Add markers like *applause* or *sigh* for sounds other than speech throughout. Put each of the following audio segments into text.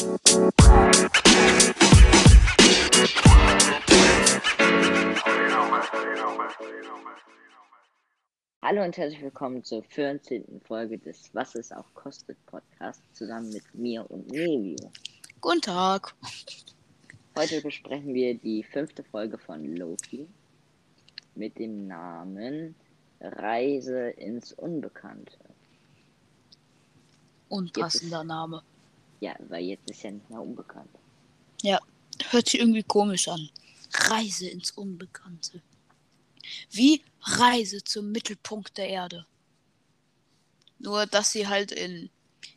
Hallo und herzlich willkommen zur 14. Folge des Was es auch kostet Podcast zusammen mit mir und Nevio. Guten Tag. Heute besprechen wir die fünfte Folge von Loki mit dem Namen Reise ins Unbekannte. Unpassender Name. Ja, weil jetzt ist ja nicht mehr unbekannt. Ja, hört sich irgendwie komisch an. Reise ins Unbekannte. Wie Reise zum Mittelpunkt der Erde. Nur, dass sie halt in.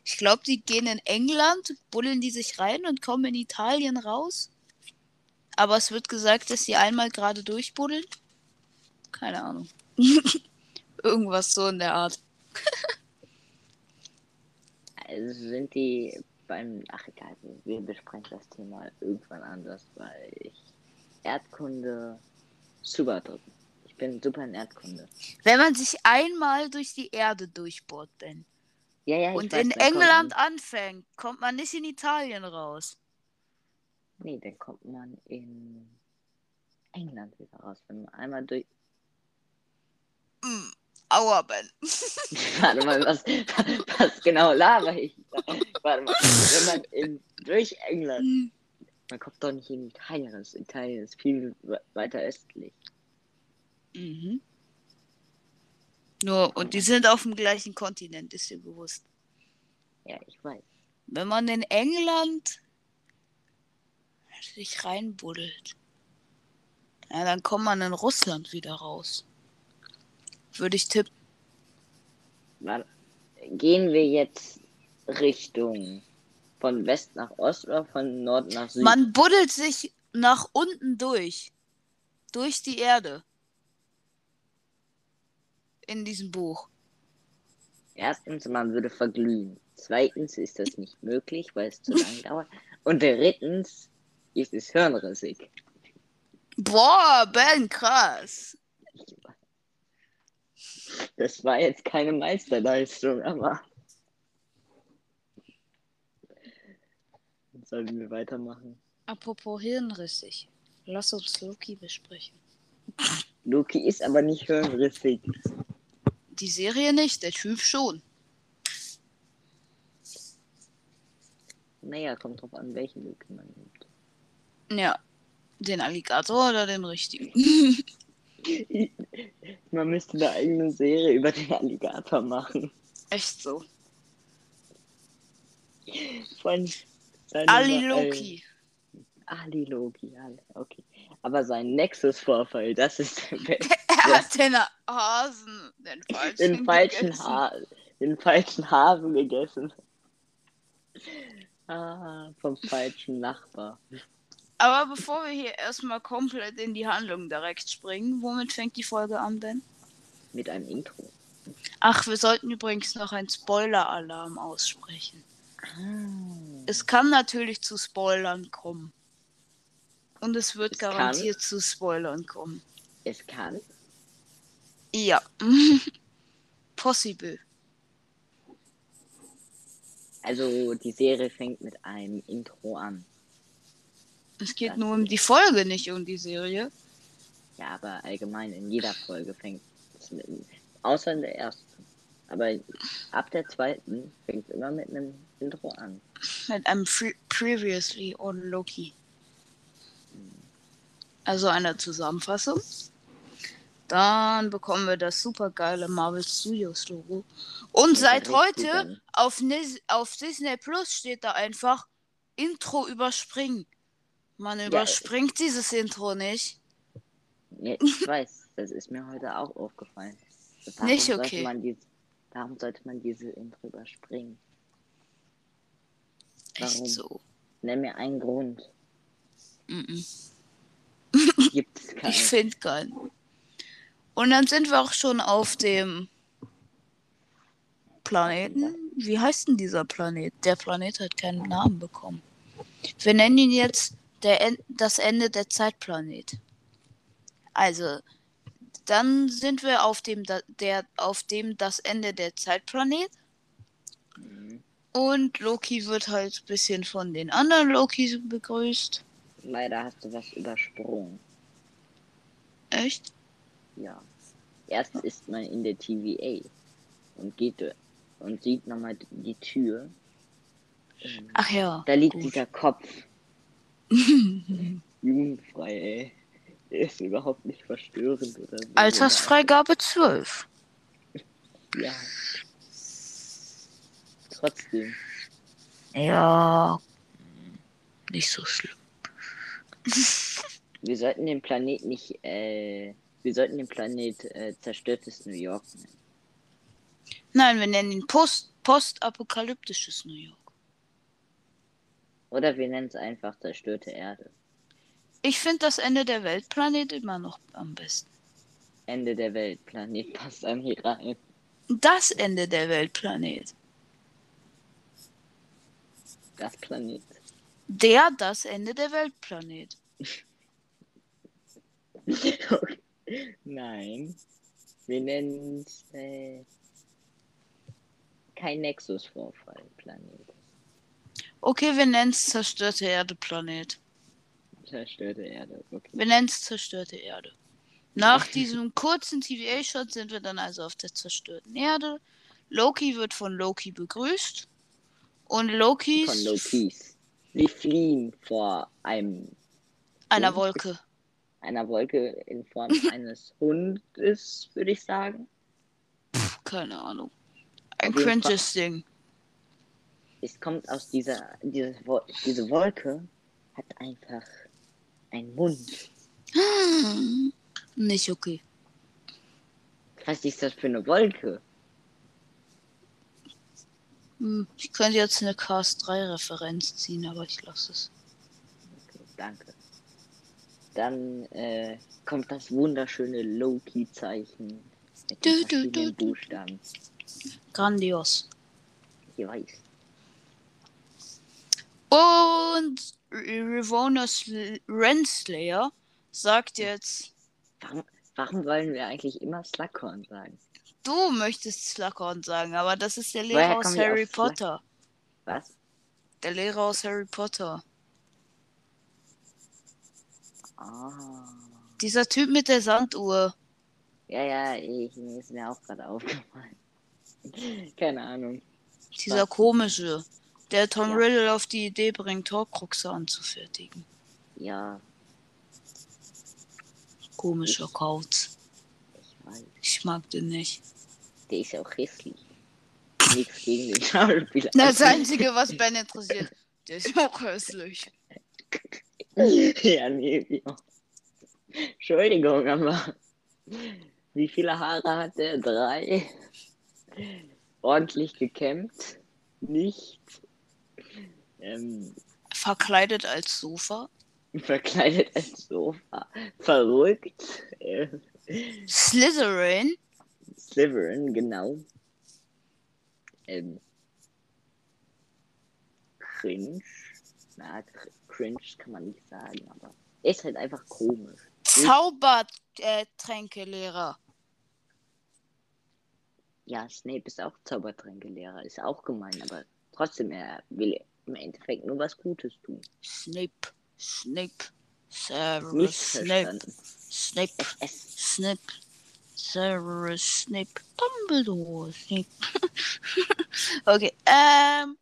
Ich glaube, die gehen in England, buddeln die sich rein und kommen in Italien raus. Aber es wird gesagt, dass sie einmal gerade durchbuddeln. Keine Ahnung. *laughs* Irgendwas so in der Art. *laughs* Also sind die beim. Ach egal, wir besprechen das Thema irgendwann anders, weil ich Erdkunde super drin. Ich bin super in Erdkunde. Wenn man sich einmal durch die Erde durchbohrt, Ben. Ja, ja, und weiß, in dann kommt England man- anfängt, kommt man nicht in Italien raus. Nee, dann kommt man in England wieder raus. Wenn man einmal durch. Mm, aua, Ben. *laughs* Warte mal, was, was genau laber ich? Warte mal, wenn man in, durch England. Mm, Man kommt doch nicht in Italien. Italien ist viel we- weiter östlich. Mhm. Nur, und die sind auf dem gleichen Kontinent, ist dir bewusst. Ja, ich weiß. Wenn man in England sich reinbuddelt, ja, dann kommt man in Russland wieder raus. Würde ich tippen. Warte, gehen wir jetzt Richtung von West nach Ost oder von Nord nach Süd? Man buddelt sich nach unten durch. Durch die Erde. In diesem Buch. Erstens, man würde verglühen. Zweitens ist das nicht möglich, weil es zu lange *laughs* dauert. Und drittens ist es hirnrissig. Boah, Ben, krass. Das war jetzt keine Meisterleistung, aber. Sollen wir weitermachen? Apropos hirnrissig. Lass uns Loki besprechen. Loki ist aber nicht hirnrissig. Die Serie nicht, der Typ schon. Naja, kommt drauf an, welchen Loki man nimmt. Ja. Den Alligator oder den richtigen? *laughs* Man müsste eine eigene Serie über den Alligator machen. Echt so. Von Ali Loki. Ali Loki, okay. Aber sein Nexus-Vorfall, das ist der *laughs* beste. Er hat den Hasen, den falschen, den falschen, ha den falschen Hasen gegessen. Ah, vom falschen Nachbar. Aber bevor wir hier erstmal komplett in die Handlung direkt springen, womit fängt die Folge an, Ben? Mit einem Intro. Ach, wir sollten übrigens noch einen Spoiler-Alarm aussprechen. Ah. Es kann natürlich zu Spoilern kommen. Und es wird Es kann? garantiert zu Spoilern kommen. Es kann. Ja. *laughs* Possible. Also die Serie fängt mit einem Intro an. Es geht Das nur um die Folge, nicht um die Serie. Ja, aber allgemein in jeder Folge fängt es mit außer in der ersten. Aber ab der zweiten fängt es immer mit einem Intro an. Mit einem Pre Previously on Loki. Also einer Zusammenfassung. Dann bekommen wir das supergeile Marvel Studios Logo. Und seit heute auf, auf Disney Plus steht da einfach Intro überspringen. Man überspringt dieses Intro nicht. Ja, ich *laughs* weiß, das ist mir heute auch aufgefallen. Warum Nicht sollte okay. Man dies, warum sollte man diese Intro überspringen? Echt Warum? so. Nenn mir einen Grund. Mhm. Gibt es *laughs* keinen. Ich finde keinen. Und dann sind wir auch schon auf dem Planeten. Wie heißt denn dieser Planet? Der Planet hat keinen Namen bekommen. Wir nennen ihn jetzt der das Ende der Zeitplanet. Also, dann sind wir auf dem, der, auf dem das Ende der Zeitplanet. Mhm. Und Loki wird halt ein bisschen von den anderen Lokis begrüßt. Leider hast du was übersprungen. Echt? Ja. Erst ist man in der TVA und geht und sieht nochmal die Tür. Ach ja. Da liegt gut. dieser Kopf. *laughs* Jugendfrei, ey. Der ist überhaupt nicht verstörend oder so. Altersfreigabe 12. Ja. Trotzdem. Ja. Nicht so schlimm. Wir sollten den Planet nicht, äh, wir sollten den Planet äh, zerstörtes New York nennen. Nein, wir nennen ihn Post postapokalyptisches New York. Oder wir nennen es einfach zerstörte Erde. Ich finde das Ende der Weltplanet immer noch am besten. Ende der Welt. Planet *laughs* passt an hier rein. Das Ende der Weltplanet. Das Planet. Der das Ende der Weltplanet. *laughs* okay. Nein. Wir nennen es äh, kein Nexus-Vorfall Planet. Okay, wir nennen es zerstörte Erde Planet. Zerstörte Erde. Okay. Wir nennen es zerstörte Erde. Nach diesem kurzen TVA-Shot sind wir dann also auf der zerstörten Erde. Loki wird von Loki begrüßt. Und Loki Von Lokis. Wir fliehen vor einem einer Hund. Wolke. einer Wolke in Form *laughs* eines Hundes, würde ich sagen. Keine Ahnung. Ein cringes Ding. Es kommt aus dieser, diese, diese Wolke hat einfach einen Mund. *gasps* Nicht okay. Was ist das für eine Wolke? Hm, Ich könnte jetzt eine Cast 3 Referenz ziehen, aber ich lasse es. Okay, danke. Dann äh, kommt das wunderschöne Loki-Zeichen mit Du, du, du, du. Buchstaben. Grandios. Ich weiß. Und Rivona Sl- Renslayer sagt jetzt, Warum, warum wollen wir eigentlich immer Slughorn sagen? du möchtest Slughorn sagen, aber das ist der Lehrer aus Harry? Potter. Was? Der Lehrer aus Harry Potter. Ah. Dieser Typ mit der Sanduhr. Ja, ja, ich, mir ist mir auch gerade *laughs* aufgefallen. Keine Ahnung. Dieser Was? komische. Der Tom Ja. Riddle auf die Idee bringt, Horcruxe anzufertigen. Ja, Komischer Kauz. ich weiß. Ich mag den nicht. Der ist auch hässlich. Nichts gegen den Schauspieler. *laughs* Das Einzige, was Ben interessiert, der ist auch hässlich. ja, nee, ja. Entschuldigung, aber wie viele Haare hat er? Drei. Ordentlich gekämmt. Nicht. Ähm, Verkleidet als Sofa. verkleidet als Sofa. Verrückt. Äh, Slytherin. Slytherin, genau. Ähm, cringe. Na, cr- cringe kann man nicht sagen, aber er ist halt einfach komisch. Zaubertränkelehrer. Ja, Snape ist auch Zaubertränkelehrer, ist auch gemein, aber trotzdem, er will im Endeffekt nur was Gutes tun. Snape. Snape. Severus Snape. Snape. Es, Snape. Severus Snape. Dumbledore Snape. *laughs* okay, ähm.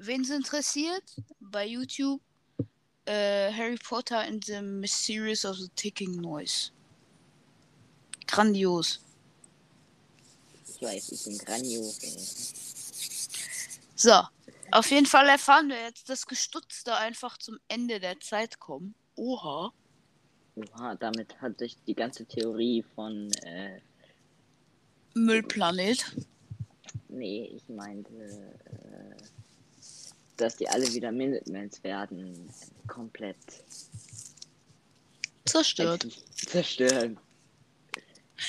Wen's interessiert? Bei YouTube äh, Harry Potter and the Mysterious of the Ticking Noise. Grandios. ich weiß, ich bin grandios. So, auf jeden Fall erfahren wir jetzt, dass Gestutzte einfach zum Ende der Zeit kommen. Oha. Oha, damit hat sich die ganze Theorie von, äh, Müllplanet. nee, ich meinte, äh, dass die alle wieder Minutemans werden, komplett Zerstört. zerstören.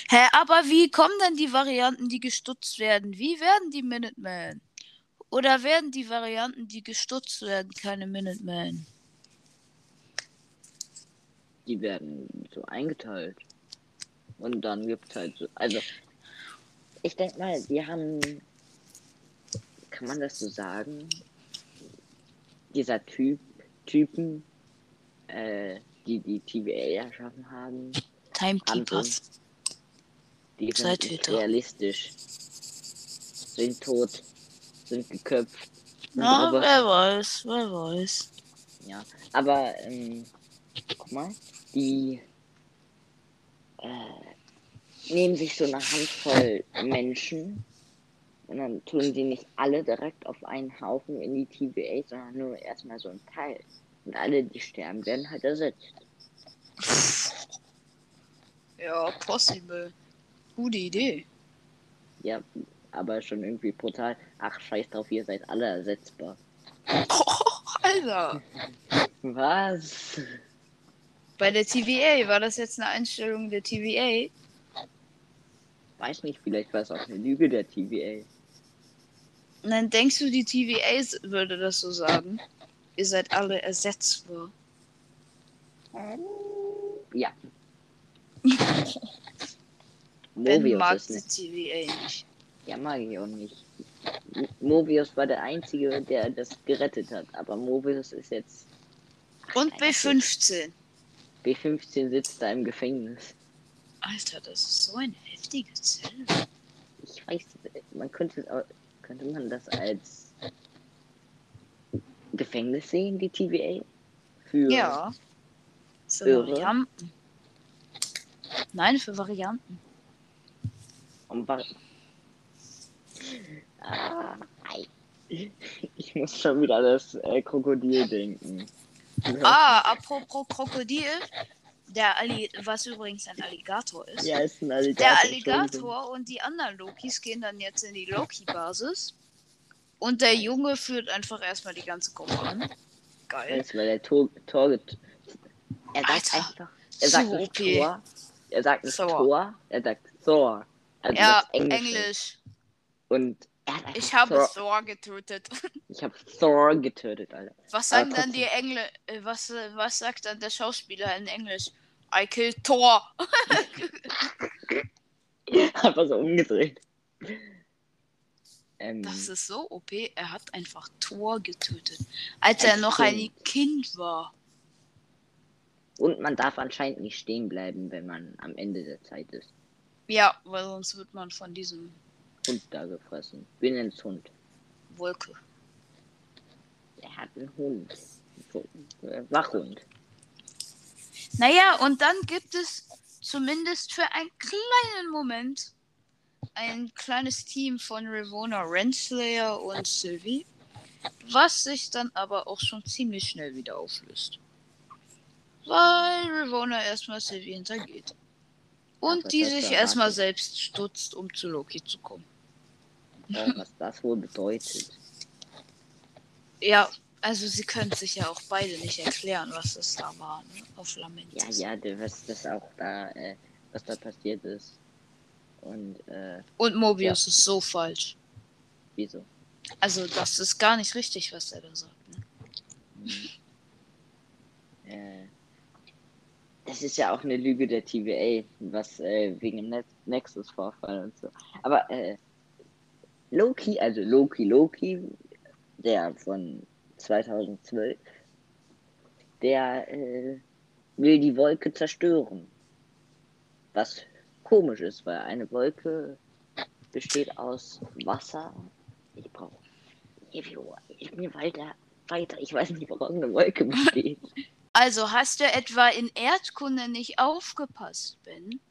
Hä, aber wie kommen denn die Varianten, die gestutzt werden? Wie werden die Minutemen? Oder werden die Varianten, die gestutzt werden, keine Minutemen? Die werden so eingeteilt. Und dann gibt's halt so, also, ich denke mal, die haben kann man das so sagen? Dieser Typ, Typen, äh, die die TVA erschaffen haben, Timekeepers. die sind realistisch. Sind tot, sind geköpft. Na, Roboter. wer weiß, wer weiß. Ja, aber ähm, guck mal, die äh, nehmen sich so eine Handvoll Menschen und dann tun sie nicht alle direkt auf einen Haufen in die TVA, sondern nur erstmal so ein Teil. Und alle, die sterben, werden halt ersetzt. Ja, possible. Gute Idee. Ja, aber schon irgendwie brutal. Ach, scheiß drauf, ihr seid alle ersetzbar. *laughs* Alter. Was? Bei der TVA war das jetzt eine Einstellung der TVA? Weiß nicht, vielleicht war es auch eine Lüge der TVA. Und dann denkst du, die TVA würde das so sagen? Ihr seid alle ersetzbar. Ja. *laughs* Ben Mobius mag die. TVA nicht. Ja, mag ich auch nicht. Mobius war der Einzige, der das gerettet hat. Aber Mobius ist jetzt. Und B15. B15 sitzt da im Gefängnis. Alter, das ist so eine heftige Zelle. Ich weiß, man könnte, au- könnte man das als Gefängnis sehen, die TVA? Für Ja. Für Irre. Varianten. Nein, für Varianten. Und. Ah. Ich muss schon wieder an das äh, Krokodil denken. Ah, apropos Krokodil. Der Alli was übrigens ein Alligator ist. Ja, ist ein Alligator. Der. Alligator und die anderen Lokis gehen dann jetzt in die Loki-Basis. Und der Junge führt einfach erstmal die ganze Gruppe an. Geil. Jetzt, weil der Tor, Tor Er sagt Alter, einfach. Er sagt so nicht OP. Tor. Er sagt nicht Thor. Tor. Er sagt Thor. Also Ja, das Englische. Englisch. Und er Ich habe Thor, Thor getötet. *laughs* Ich habe Thor getötet, Alter. Was sagen dann die Engl äh, was, äh, was sagt dann der Schauspieler in Englisch? I killed Thor. *laughs* Einfach so umgedreht. Ähm, Das ist so OP. Er hat einfach Thor getötet. Als er noch ein Kind. Kind war. und man darf anscheinend nicht stehen bleiben, wenn man am Ende der Zeit ist. Ja, weil sonst wird man von diesem Hund da gefressen. Nennen es Hund. Wolke. Er hat einen Hund. Äh, Wachhund. Naja, und dann gibt es zumindest für einen kleinen Moment ein kleines Team von Ravona Renslayer und Sylvie, was sich dann aber auch schon ziemlich schnell wieder auflöst. Weil Ravona erstmal Sylvie hintergeht. Und die sich erstmal selbst stutzt, um zu Loki zu kommen. Was das wohl bedeutet. Ja, also sie können sich ja auch beide nicht erklären, was das da war, ne? Auf Lamentis. Ja, ja, der- was das auch da, äh, was da passiert ist. Und, äh, Und Mobius ist so falsch. wieso? Also, das ist gar nicht richtig, was er da sagt. Ne? Hm. Äh, das ist ja auch eine Lüge der TVA, was äh, wegen dem Nexus-Vorfall und so. Aber äh, Loki, also Loki, Loki, der von 2012, der äh, will die Wolke zerstören. Was komisch ist, weil eine Wolke besteht aus Wasser. Ich brauche. Ich bin weiter, weiter. Ich weiß nicht, woraus eine Wolke besteht. *laughs* Also, hast du etwa in Erdkunde nicht aufgepasst, Ben?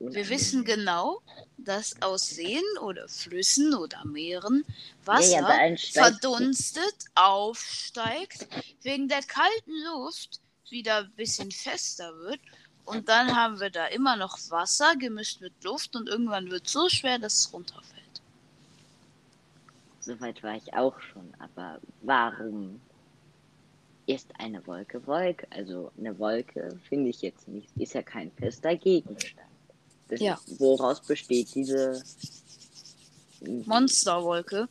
Wir wissen genau, dass aus Seen oder Flüssen oder Meeren Wasser Ja, ja, verdunstet, aufsteigt, wegen der kalten Luft wieder ein bisschen fester wird. Und dann haben wir da immer noch Wasser gemischt mit Luft und irgendwann wird es so schwer, dass es runterfällt. Soweit war ich auch schon, aber warum ist eine Wolke Wolke? Also eine Wolke finde ich jetzt nicht, ist ja kein fester Gegenstand. Das Ja. ist, woraus besteht diese Monsterwolke.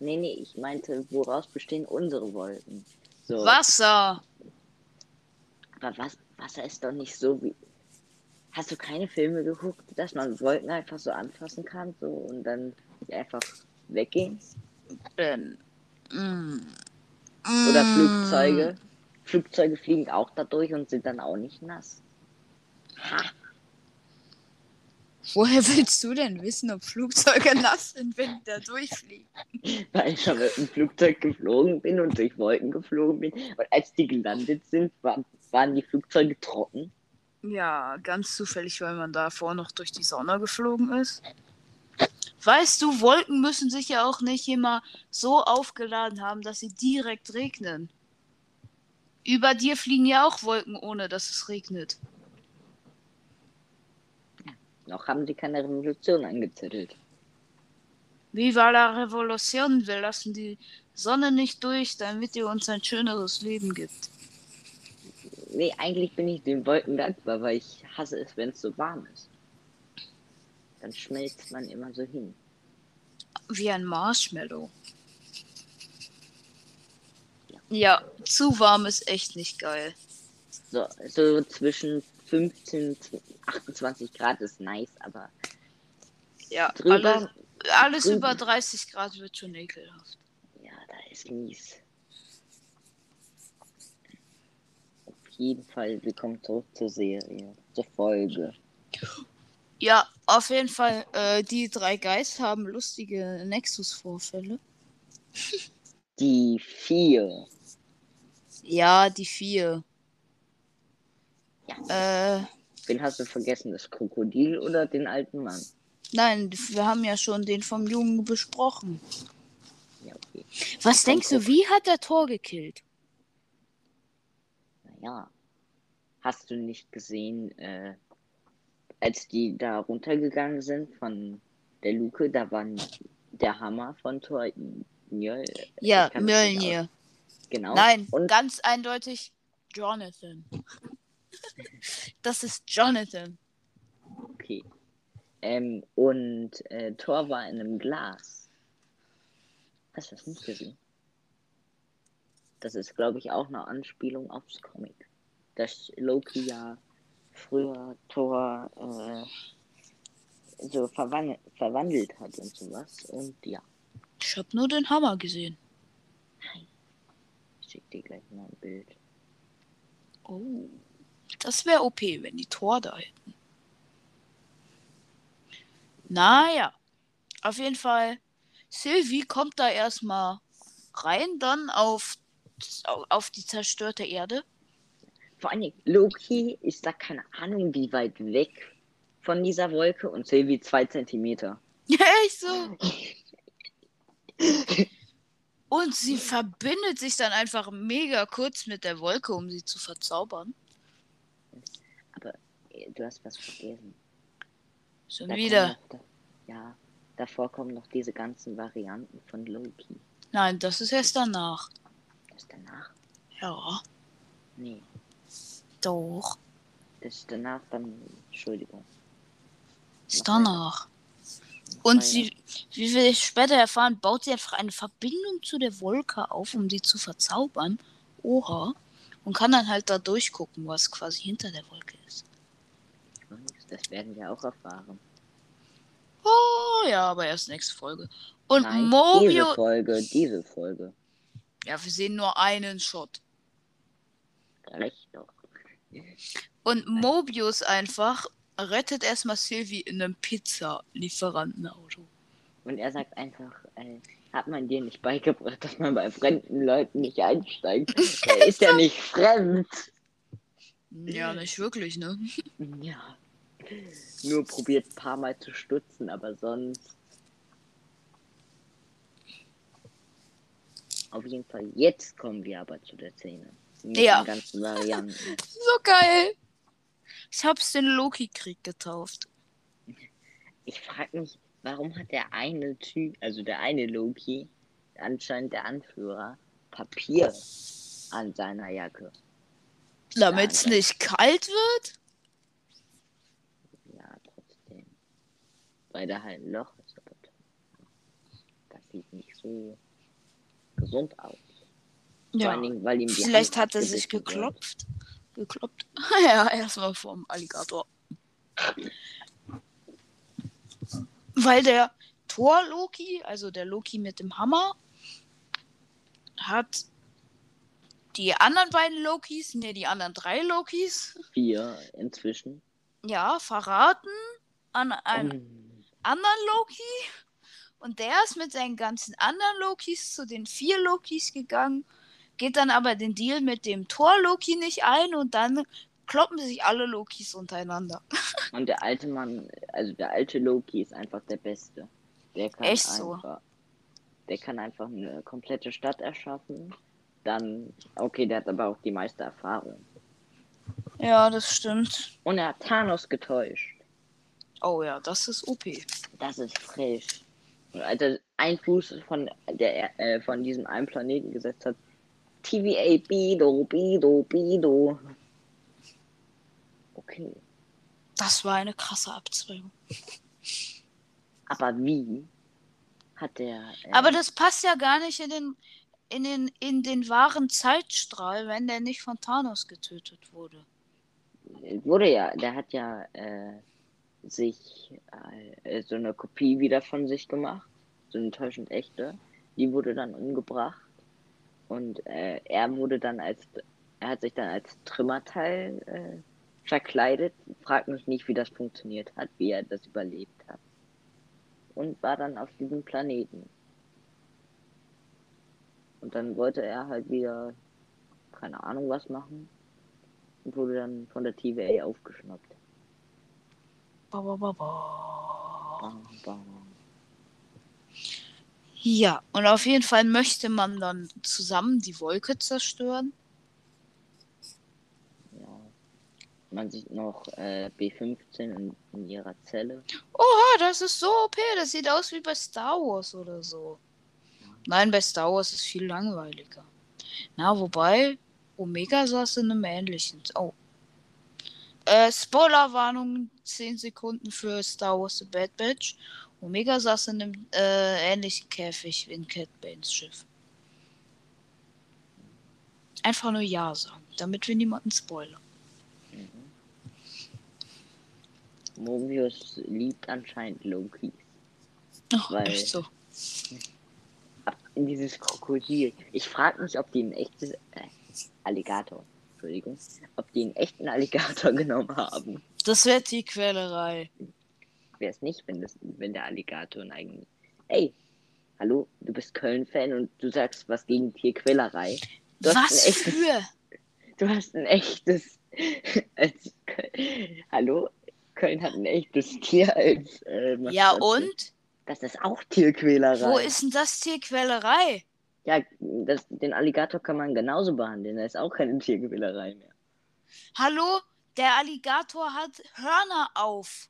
Nee, nee, ich meinte, woraus bestehen unsere Wolken? So, Wasser. aber was, Wasser ist doch nicht so wie. Hast du keine Filme geguckt, dass man Wolken einfach so anfassen kann so und dann einfach weggehen? Ähm, mm, Oder mm. Flugzeuge? Flugzeuge fliegen auch dadurch und sind dann auch nicht nass. Ha, Woher willst du denn wissen, ob Flugzeuge nass sind, wenn die da durchfliegen? weil ich schon mit einem Flugzeug geflogen bin und durch Wolken geflogen bin. Und als die gelandet sind, waren, waren die Flugzeuge trocken. Ja, ganz zufällig, weil man davor noch durch die Sonne geflogen ist. Weißt du, Wolken müssen sich ja auch nicht immer so aufgeladen haben, dass sie direkt regnen. Über dir fliegen ja auch Wolken, ohne dass es regnet. Noch haben sie keine Revolution angezettelt. Viva la Revolution, wir lassen die Sonne nicht durch, damit ihr uns ein schöneres Leben gibt. Nee, eigentlich bin ich den Wolken dankbar, weil ich hasse es, wenn es so warm ist. Dann schmelzt man immer so hin. Wie ein Marshmallow. Ja, zu warm ist echt nicht geil. So, so zwischen 15 und 28 Grad ist nice, aber Ja, drüber, alles, alles drüber- über 30 Grad wird schon ekelhaft. ja, da ist mies. Auf jeden Fall, willkommen zurück zur Serie, zur Folge. Ja, auf jeden Fall, äh, die drei Guys haben lustige Nexus-Vorfälle. Die vier. Ja, die vier. Äh, Wen hast du vergessen, das Krokodil oder den alten Mann? nein, wir haben ja schon den vom Jungen besprochen. Ja, okay. Was denkst du, wie hat der Tor gekillt? Naja. Hast du nicht gesehen, äh, als die da runtergegangen sind von der Luke, da war der Hammer von Thor Mjöl. Ja, ich das nicht Mjölnir. Genau. Nein, Und ganz eindeutig Jonathan. Das ist Jonathan. okay. Ähm, und äh, Thor war in einem Glas. Hast du das nicht gesehen? Das ist, glaube ich, auch eine Anspielung aufs Comic. Dass Loki ja früher Thor äh, so verwandelt, verwandelt hat und sowas. Und ja, Ich hab nur den Hammer gesehen. ich schick dir gleich mal ein Bild. Oh. Das wäre OP, wenn die Tor da hätten. Naja. Auf jeden Fall. Sylvie kommt da erstmal rein, dann auf, auf die zerstörte Erde. Vor allen Dingen, Loki ist da keine Ahnung, wie weit weg von dieser Wolke und Sylvie zwei Zentimeter. Ja, echt so. Und sie verbindet sich dann einfach mega kurz mit der Wolke, um sie zu verzaubern. Du hast was vergessen. Schon Da wieder. Noch, ja, davor kommen noch diese ganzen Varianten von Loki. Nein, das ist erst danach. Das ist danach? Ja, Nee, doch. das ist danach dann, Entschuldigung. Ist Noch danach. Noch Und sie, wie wir später erfahren, baut sie einfach eine Verbindung zu der Wolke auf, um sie zu verzaubern. Oha. Und kann dann halt da durchgucken, was quasi hinter der Wolke ist. Das werden wir auch erfahren. Oh ja, aber erst nächste Folge. Und Nein, diese Mobius. Folge, diese Folge. Ja, wir sehen nur einen Shot. Reicht doch. Und Mobius einfach rettet erstmal Sylvie in einem Pizza-Lieferantenauto. Und er sagt einfach, äh, hat man dir nicht beigebracht, dass man bei fremden Leuten nicht einsteigt? *laughs* Er ist ja nicht fremd. Ja, nicht wirklich, ne? Ja. Nur probiert ein paar Mal zu stutzen, aber sonst. Auf jeden Fall, jetzt kommen wir aber zu der Szene. Mit Ja. den ganzen Varianten. *laughs* So geil. Ich hab's den Loki-Krieg getauft. Ich frage mich, warum hat der eine Typ, also der eine Loki, anscheinend der Anführer, Papier an seiner Jacke? Damit's nicht kalt wird? Ja, trotzdem. Weil da halt ein Loch ist. Aber das sieht nicht so gesund aus. Vor Ja. Dingen, weil ihm die Vielleicht Hand hat er sich abgebissen wird. geklopft. Gekloppt. *laughs* ja, erstmal vom Alligator. Weil der Thor-Loki, also der Loki mit dem Hammer, hat die anderen beiden Lokis, ne, die anderen drei Lokis, Vier inzwischen. ja, verraten an Oh. Anderen Loki. Und der ist mit seinen ganzen anderen Lokis zu den vier Lokis gegangen, geht dann aber den Deal mit dem Thor-Loki nicht ein und dann kloppen sich alle Lokis untereinander. *laughs* Und der alte Mann, also der alte Loki ist einfach der Beste. Der kann Echt so? einfach, der kann einfach eine komplette Stadt erschaffen. Dann, okay, der hat aber auch die meiste Erfahrung. Ja, das stimmt. Und er hat Thanos getäuscht. Oh ja, das ist OP. Das ist frisch. Und als er ein Fuß von der äh, von diesem einen Planeten gesetzt hat, TVA Bido, Bido, Bido. Okay. Das war eine krasse Abzweigung. Aber wie hat der. Äh, Aber das passt ja gar nicht in den, in den, in den wahren Zeitstrahl, wenn der nicht von Thanos getötet wurde. wurde ja, der hat ja äh, sich äh, so eine Kopie wieder von sich gemacht, so eine täuschend echte. Die wurde dann umgebracht und äh, er wurde dann als, er hat sich dann als Trümmerteil äh, verkleidet. Frag mich nicht, wie das funktioniert hat, wie er das überlebt hat. Und war dann auf diesem Planeten. Und dann wollte er halt wieder, keine Ahnung was machen und wurde dann von der TVA aufgeschnappt. Ba, ba, ba, ba. Bam, bam. Ja, und auf jeden Fall möchte man dann zusammen die Wolke zerstören. Ja. Man sieht noch äh, B15 in, in ihrer Zelle. Oha, das ist so OP. Das sieht aus wie bei Star Wars oder so. Nein, bei Star Wars ist viel langweiliger. Na, wobei, Omega saß in einem ähnlichen. Oh. Äh, Spoilerwarnung 10 Sekunden für Star Wars The Bad Batch. Omega saß in einem äh, ähnlichen Käfig wie in Cat Banes Schiff. Einfach nur Ja sagen, damit wir niemanden spoilern. Mobius liebt anscheinend Loki. Ach, Weil- echt so. In dieses Krokodil. Ich frage mich, ob die einen echten äh, Alligator, Entschuldigung, ob die einen echten Alligator *laughs* genommen haben. Das wäre Tierquälerei. Wäre es nicht, wenn, das, wenn der Alligator einen eigenen. Ey, hallo, du bist Köln-Fan und du sagst was gegen Tierquälerei. Du hast Was ein echtes- für? Du hast ein echtes. *laughs* als Hallo? Köln hat ein echtes Tier als. Äh, Ja und? Das ist auch Tierquälerei. Wo ist denn das Tierquälerei? Ja, das, den Alligator kann man genauso behandeln. Da ist auch keine Tierquälerei mehr. Hallo? Der Alligator hat Hörner auf.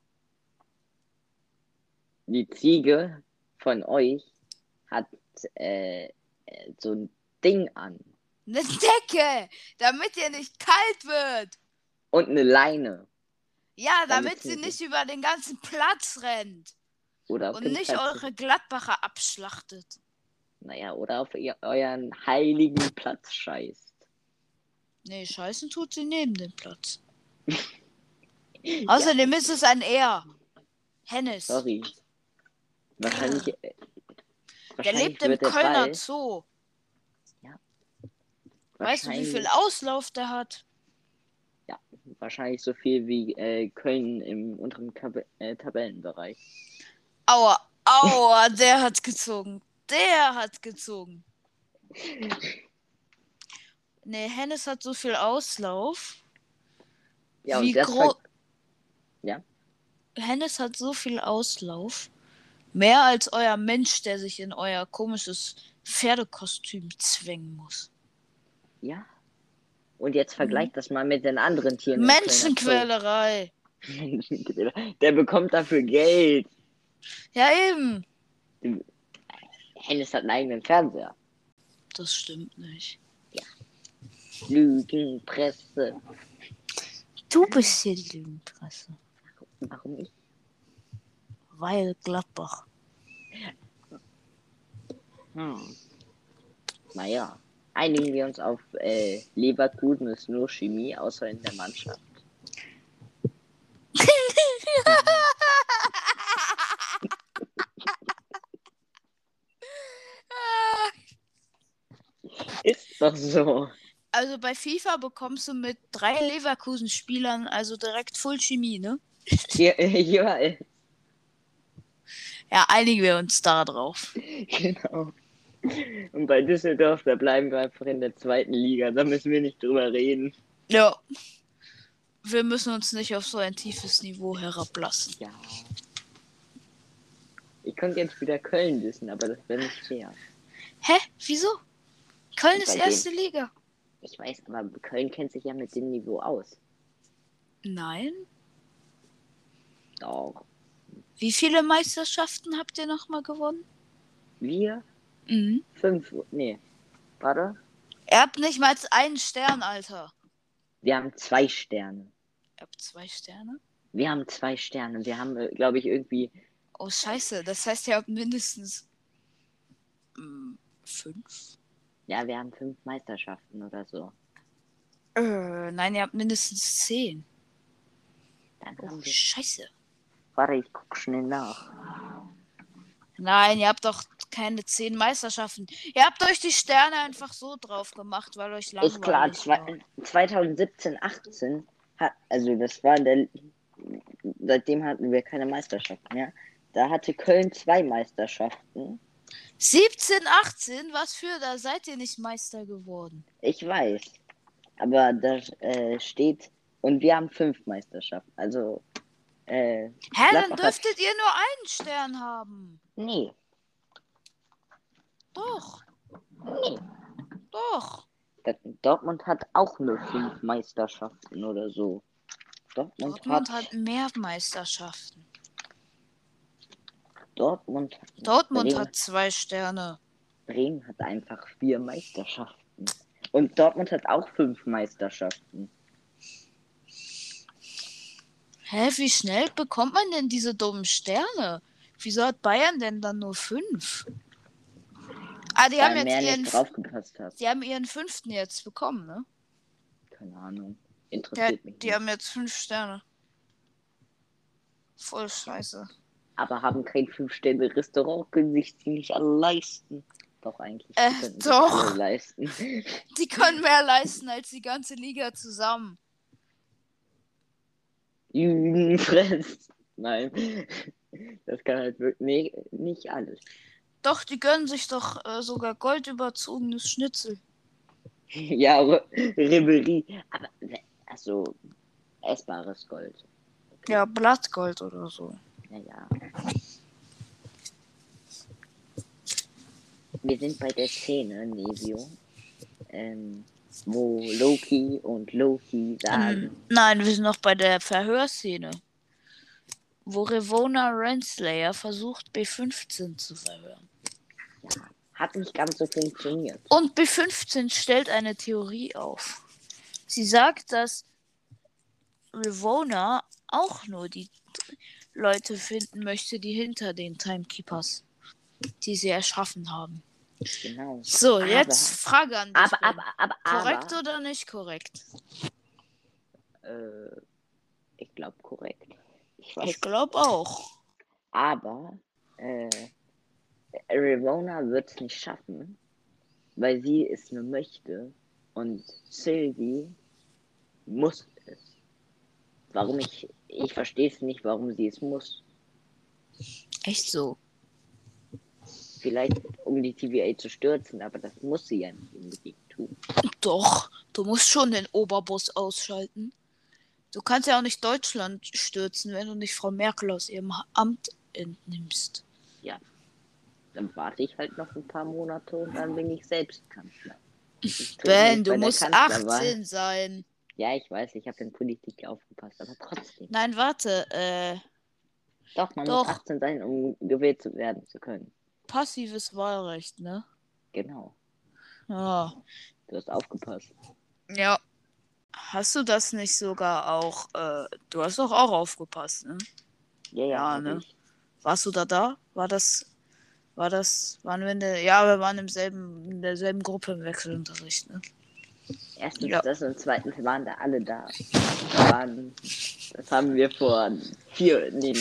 Die Ziege von euch hat äh, so ein Ding an. Eine Decke, damit ihr nicht kalt wird. Und eine Leine. Ja, Damit damit sie nicht über den ganzen Platz rennt. Oder Und nicht eure Gladbacher abschlachtet. Naja, oder auf ihr, euren heiligen Platz scheißt. Nee, scheißen tut sie neben dem Platz. *laughs* Außerdem ist es ein Er. Hennes. Sorry. Wahrscheinlich. Äh, Der lebt im Kölner Ball- Zoo. Weißt du, wie viel Auslauf der hat? Wahrscheinlich so viel wie äh, Köln im unteren Tab äh, Tabellenbereich. Aua, aua, der hat gezogen. Der hat gezogen. Nee, Hennes hat so viel Auslauf. Ja, wie groß. ver- Hennes hat so viel Auslauf. Mehr als euer Mensch, der sich in euer komisches Pferdekostüm zwängen muss. Ja. Und jetzt Mhm. vergleicht das mal mit den anderen Tieren. Menschenquälerei. Menschenquäler. *laughs* Der bekommt dafür Geld. Ja, eben. Hennes hat einen eigenen Fernseher. Das stimmt nicht. Lügenpresse. Du bist hier die Lügenpresse. Warum nicht? Weil Gladbach. Hm. Naja. Einigen wir uns auf äh, Leverkusen ist nur Chemie, außer in der Mannschaft. Ist doch so. Also bei FIFA bekommst du mit drei Leverkusen-Spielern also direkt Full Chemie, ne? Hier, äh, Ja, einigen wir uns da drauf. genau. Und bei Düsseldorf, da bleiben wir einfach in der zweiten Liga. Da müssen wir nicht drüber reden. Ja. Wir müssen uns nicht auf so ein tiefes Niveau herablassen. Ja. Ich könnte jetzt wieder Köln wissen, aber das wäre nicht fair. Hä? Wieso? Köln ist denen- erste Liga. Ich weiß, aber Köln kennt sich ja mit dem Niveau aus. Nein. Doch. Wie viele Meisterschaften habt ihr nochmal gewonnen? Wir Mhm. fünf. Nee. Warte. Ihr habt nicht mal einen Stern, Alter. Wir haben zwei Sterne. Ihr habt zwei Sterne? Wir haben zwei Sterne. Wir haben, glaube ich, irgendwie. Oh, scheiße. Das heißt, ihr habt mindestens mm, fünf? Ja, wir haben fünf Meisterschaften oder so. Äh, nein, ihr habt mindestens zehn. Dann Oh, haben wir. scheiße. Warte, ich guck schnell nach. Nein, ihr habt doch keine zehn Meisterschaften. Ihr habt euch die Sterne einfach so drauf gemacht, weil euch langweilig Ist klar, zwei, 2017, 18 hat, also das war der, seitdem hatten wir keine Meisterschaften mehr. Da hatte Köln zwei Meisterschaften. 17, 18? Was für? Da seid ihr nicht Meister geworden. Ich weiß. Aber da äh, steht, und wir haben fünf Meisterschaften. Also, äh, Hä, dann hat- dürftet ihr nur einen Stern haben. nee, Doch, nee. doch. Dortmund hat auch nur fünf Meisterschaften oder so. Dortmund, Dortmund hat, hat mehr Meisterschaften. Dortmund, Dortmund Bremen, hat zwei Sterne. Bremen hat einfach vier Meisterschaften. Und Dortmund hat auch fünf Meisterschaften. Hä, wie schnell bekommt man denn diese dummen Sterne? Wieso hat Bayern denn dann nur fünf? Ah, die haben jetzt ihren, draufgepasst hat. die haben ihren fünften jetzt bekommen, ne? Keine Ahnung. Ja, Interessiert mich die nicht. haben jetzt fünf Sterne. Voll scheiße. Aber haben kein Fünf-Sterne-Restaurant, können sich die nicht alle leisten. Doch, eigentlich. Äh, die doch. leisten. *laughs* Die können mehr leisten als die ganze Liga zusammen. Judenfress. Nein. Das kann halt wirklich nee, nicht alles. Doch, die gönnen sich doch äh, sogar goldüberzogenes Schnitzel. *laughs* Ja, aber Ribery. Aber, also, essbares Gold. Ja, Blattgold oder so. Naja. Wir sind bei der Szene, Nevio, ähm, wo Loki und Loki sagen, Ähm, nein, wir sind noch bei der Verhörszene. Wo Revona Renslayer versucht, B15 zu verhören. ja, hat nicht ganz so funktioniert. Und B15 stellt eine Theorie auf. Sie sagt, dass Revona auch nur die Leute finden möchte, die hinter den Timekeepers, die sie erschaffen haben. Genau. So, Aber- jetzt Frage an dich. Aber, aber, aber, korrekt aber, oder nicht korrekt? äh, ich glaube korrekt. Ich Ich glaube auch. Aber äh, Revona wird es nicht schaffen, weil sie es nur möchte und Sylvie muss. Warum ich, ich verstehe es nicht, warum sie es muss. Echt so. Vielleicht um die TVA zu stürzen, aber das muss sie ja nicht unbedingt tun. Doch, du musst schon den Oberboss ausschalten. Du kannst ja auch nicht Deutschland stürzen, wenn du nicht Frau Merkel aus ihrem Amt entnimmst. Dann warte ich halt noch ein paar Monate und dann bin ich selbst Kanzler. Ben, du musst Kanzlerwahl. 18 sein. Ja, ich weiß, ich habe in Politik aufgepasst, aber trotzdem. Nein, warte, äh, Doch, man Doch. muss 18 sein, um gewählt zu werden zu können. passives Wahlrecht, ne? Genau. Ja. Du hast aufgepasst. Ja. Hast du das nicht sogar auch, äh, du hast doch auch aufgepasst, ne? Ja, ja, Ja, ne? ich. Warst du da da? War das, war das, waren wir in der, ja, wir waren im selben, in derselben Gruppe im Wechselunterricht, ne? Erstens ja. das und zweitens waren da alle da. da waren, das haben wir vor vier, nee,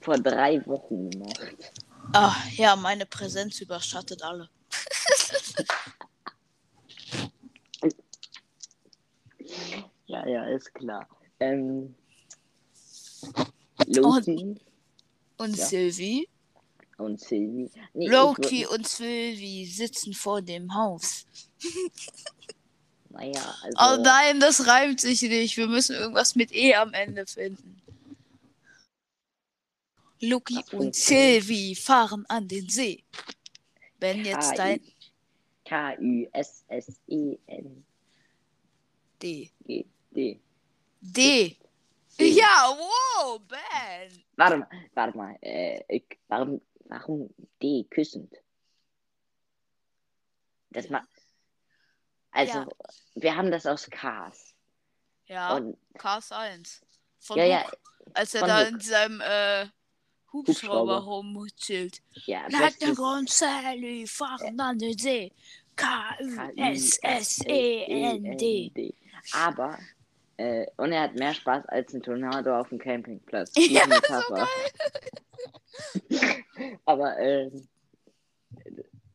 vor drei Wochen gemacht. Ach ja, meine Präsenz überschattet alle. *laughs* ja, ja, ist klar. Ähm, Loki. Und, und ja. Sylvie. Und Sylvie. Nee, Loki und Sylvie sitzen vor dem Haus. *laughs* Naja, also. Oh nein, das reimt sich nicht. Wir müssen irgendwas mit E am Ende finden. Das und. Sylvie fahren an den See. Wenn jetzt dein K-U-S-S-E-N-G-D. D. D. D. D. Ja, wow, Ben. Warte mal, warte mal. Äh, warum, warum D küssend? Das ma Also, Ja. wir haben das aus Cars. Ja, Und Cars 1. Von ja, ja, Hook, als er da Hook. in seinem äh, Hubschrauber Hubschrauber. rumchillt. ja, Ragnar bestes- und Sally fahren an den See. K-U-S-S-E-N-D. Aber, äh, und er hat mehr Spaß als ein Tornado auf dem Campingplatz. *laughs* Ja, Diese Metapher. *laughs* Aber, ähm,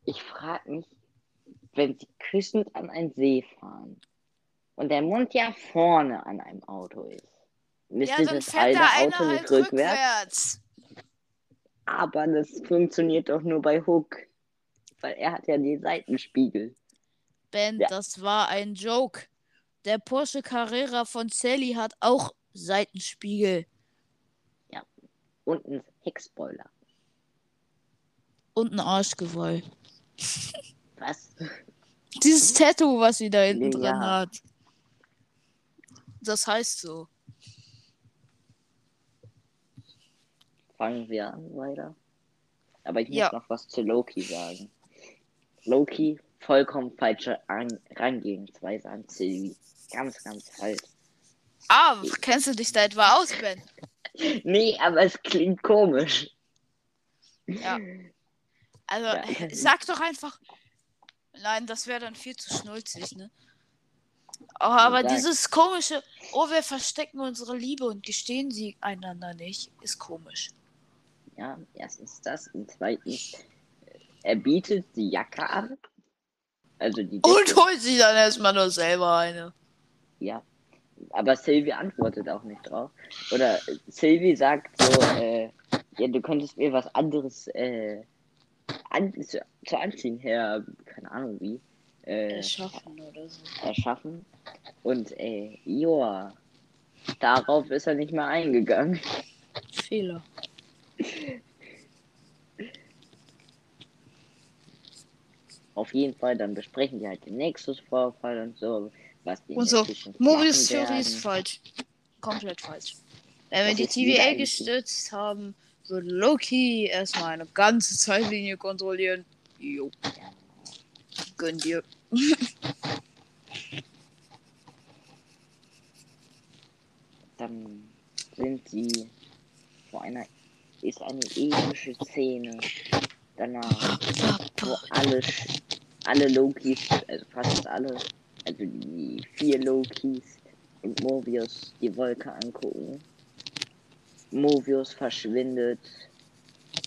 ich frage mich, wenn sie küssend an einen See fahren und der Mund ja vorne an einem Auto ist, müsste Ja, das eine da Auto halt nicht rückwärts. rückwärts. Aber das funktioniert doch nur bei Hook. Weil er hat ja die Seitenspiegel. Ben, Ja. das war ein Joke. Der Porsche Carrera von Sally hat auch Seitenspiegel Und ein Heckspoiler. und ein Arschgeweih. *laughs* Was? Dieses Tattoo, was sie da hinten Ja. drin hat. Das heißt so. Fangen wir an weiter. Aber ich muss Ja. noch was zu Loki sagen. Loki, vollkommen falsche an Herangehensweise an Sylvie. Ganz, ganz falsch. Ah, kennst du dich da etwa aus, Ben? *laughs* Nee, aber es klingt komisch. Ja. Also, Ja. sag doch einfach. Nein, das wäre dann viel zu schnulzig, ne? Oh, aber Sag. dieses komische, oh, wir verstecken unsere Liebe und gestehen sie einander nicht, ist komisch. Ja, erstens das. Und zweitens, er bietet die Jacke an. Also die Decke. Und holt sich dann erstmal nur selber eine. Ja. Aber Sylvie antwortet auch nicht drauf. Oder äh, Sylvie sagt so, äh, ja, du könntest mir was anderes äh, an, zu, zu anziehen her, keine Ahnung wie, äh, Erschaffen oder so. erschaffen. Und äh, joa, darauf ist er nicht mehr eingegangen. Fehler. Auf jeden Fall, dann besprechen die halt den Nexus-Vorfall und so, was die Und so, Mobius Theorie ist falsch. Komplett falsch. Wenn wir die TVA gestürzt haben, würde Loki erstmal eine ganze Zeitlinie kontrollieren. Jo. Gönn dir. *laughs* dann sind sie vor einer ist eine epische Szene danach, wo alle alle Lokis, also fast alle, also die vier Lokis und Mobius die Wolke angucken. Mobius verschwindet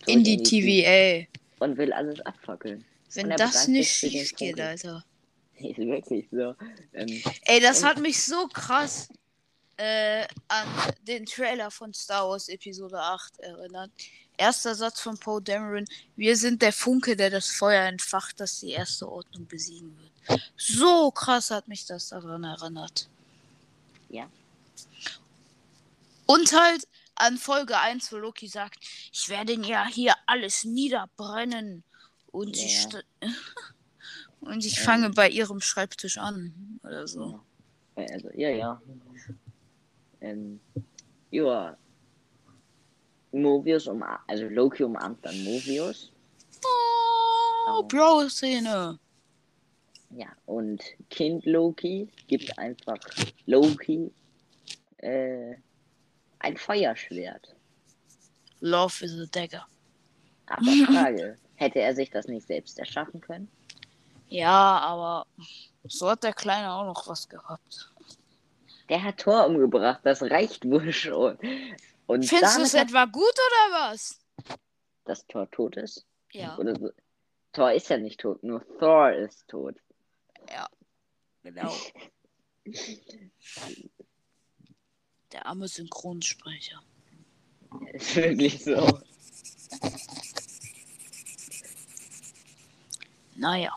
In die TVA. und will alles abfackeln. Wenn das nicht schief geht. Alter. *laughs* Ist wirklich so. Ähm, Ey, das hat mich so krass äh, an den Trailer von Star Wars Episode 8 erinnert. Erster Satz von Poe Dameron. Wir sind der Funke, der das Feuer entfacht, das die erste Ordnung besiegen wird. So krass hat mich das daran erinnert. Ja. Und halt an Folge 1, wo Loki sagt, ich werde ja hier alles niederbrennen. Und, Ja. sta- *laughs* und ich Ähm. fange bei ihrem Schreibtisch an. Oder so. Ja. Also, ja, ja. Ähm, ja. Mobius umarmt, also Loki umarmt dann Mobius. Oh, Oh. Bro-Szene. Ja, und Kind Loki gibt einfach Loki äh, ein Feuerschwert. Love is a dagger. Aber *laughs* Frage, hätte er sich das nicht selbst erschaffen können? Ja, aber so hat der Kleine auch noch was gehabt. Der hat Thor umgebracht, das reicht wohl schon. Und Findest du es hat etwa gut oder was? das Thor tot ist? Ja, Oder so. Thor ist ja nicht tot, nur Thor ist tot. genau. *laughs* Der arme Synchronsprecher. Ist *laughs* wirklich so. Naja.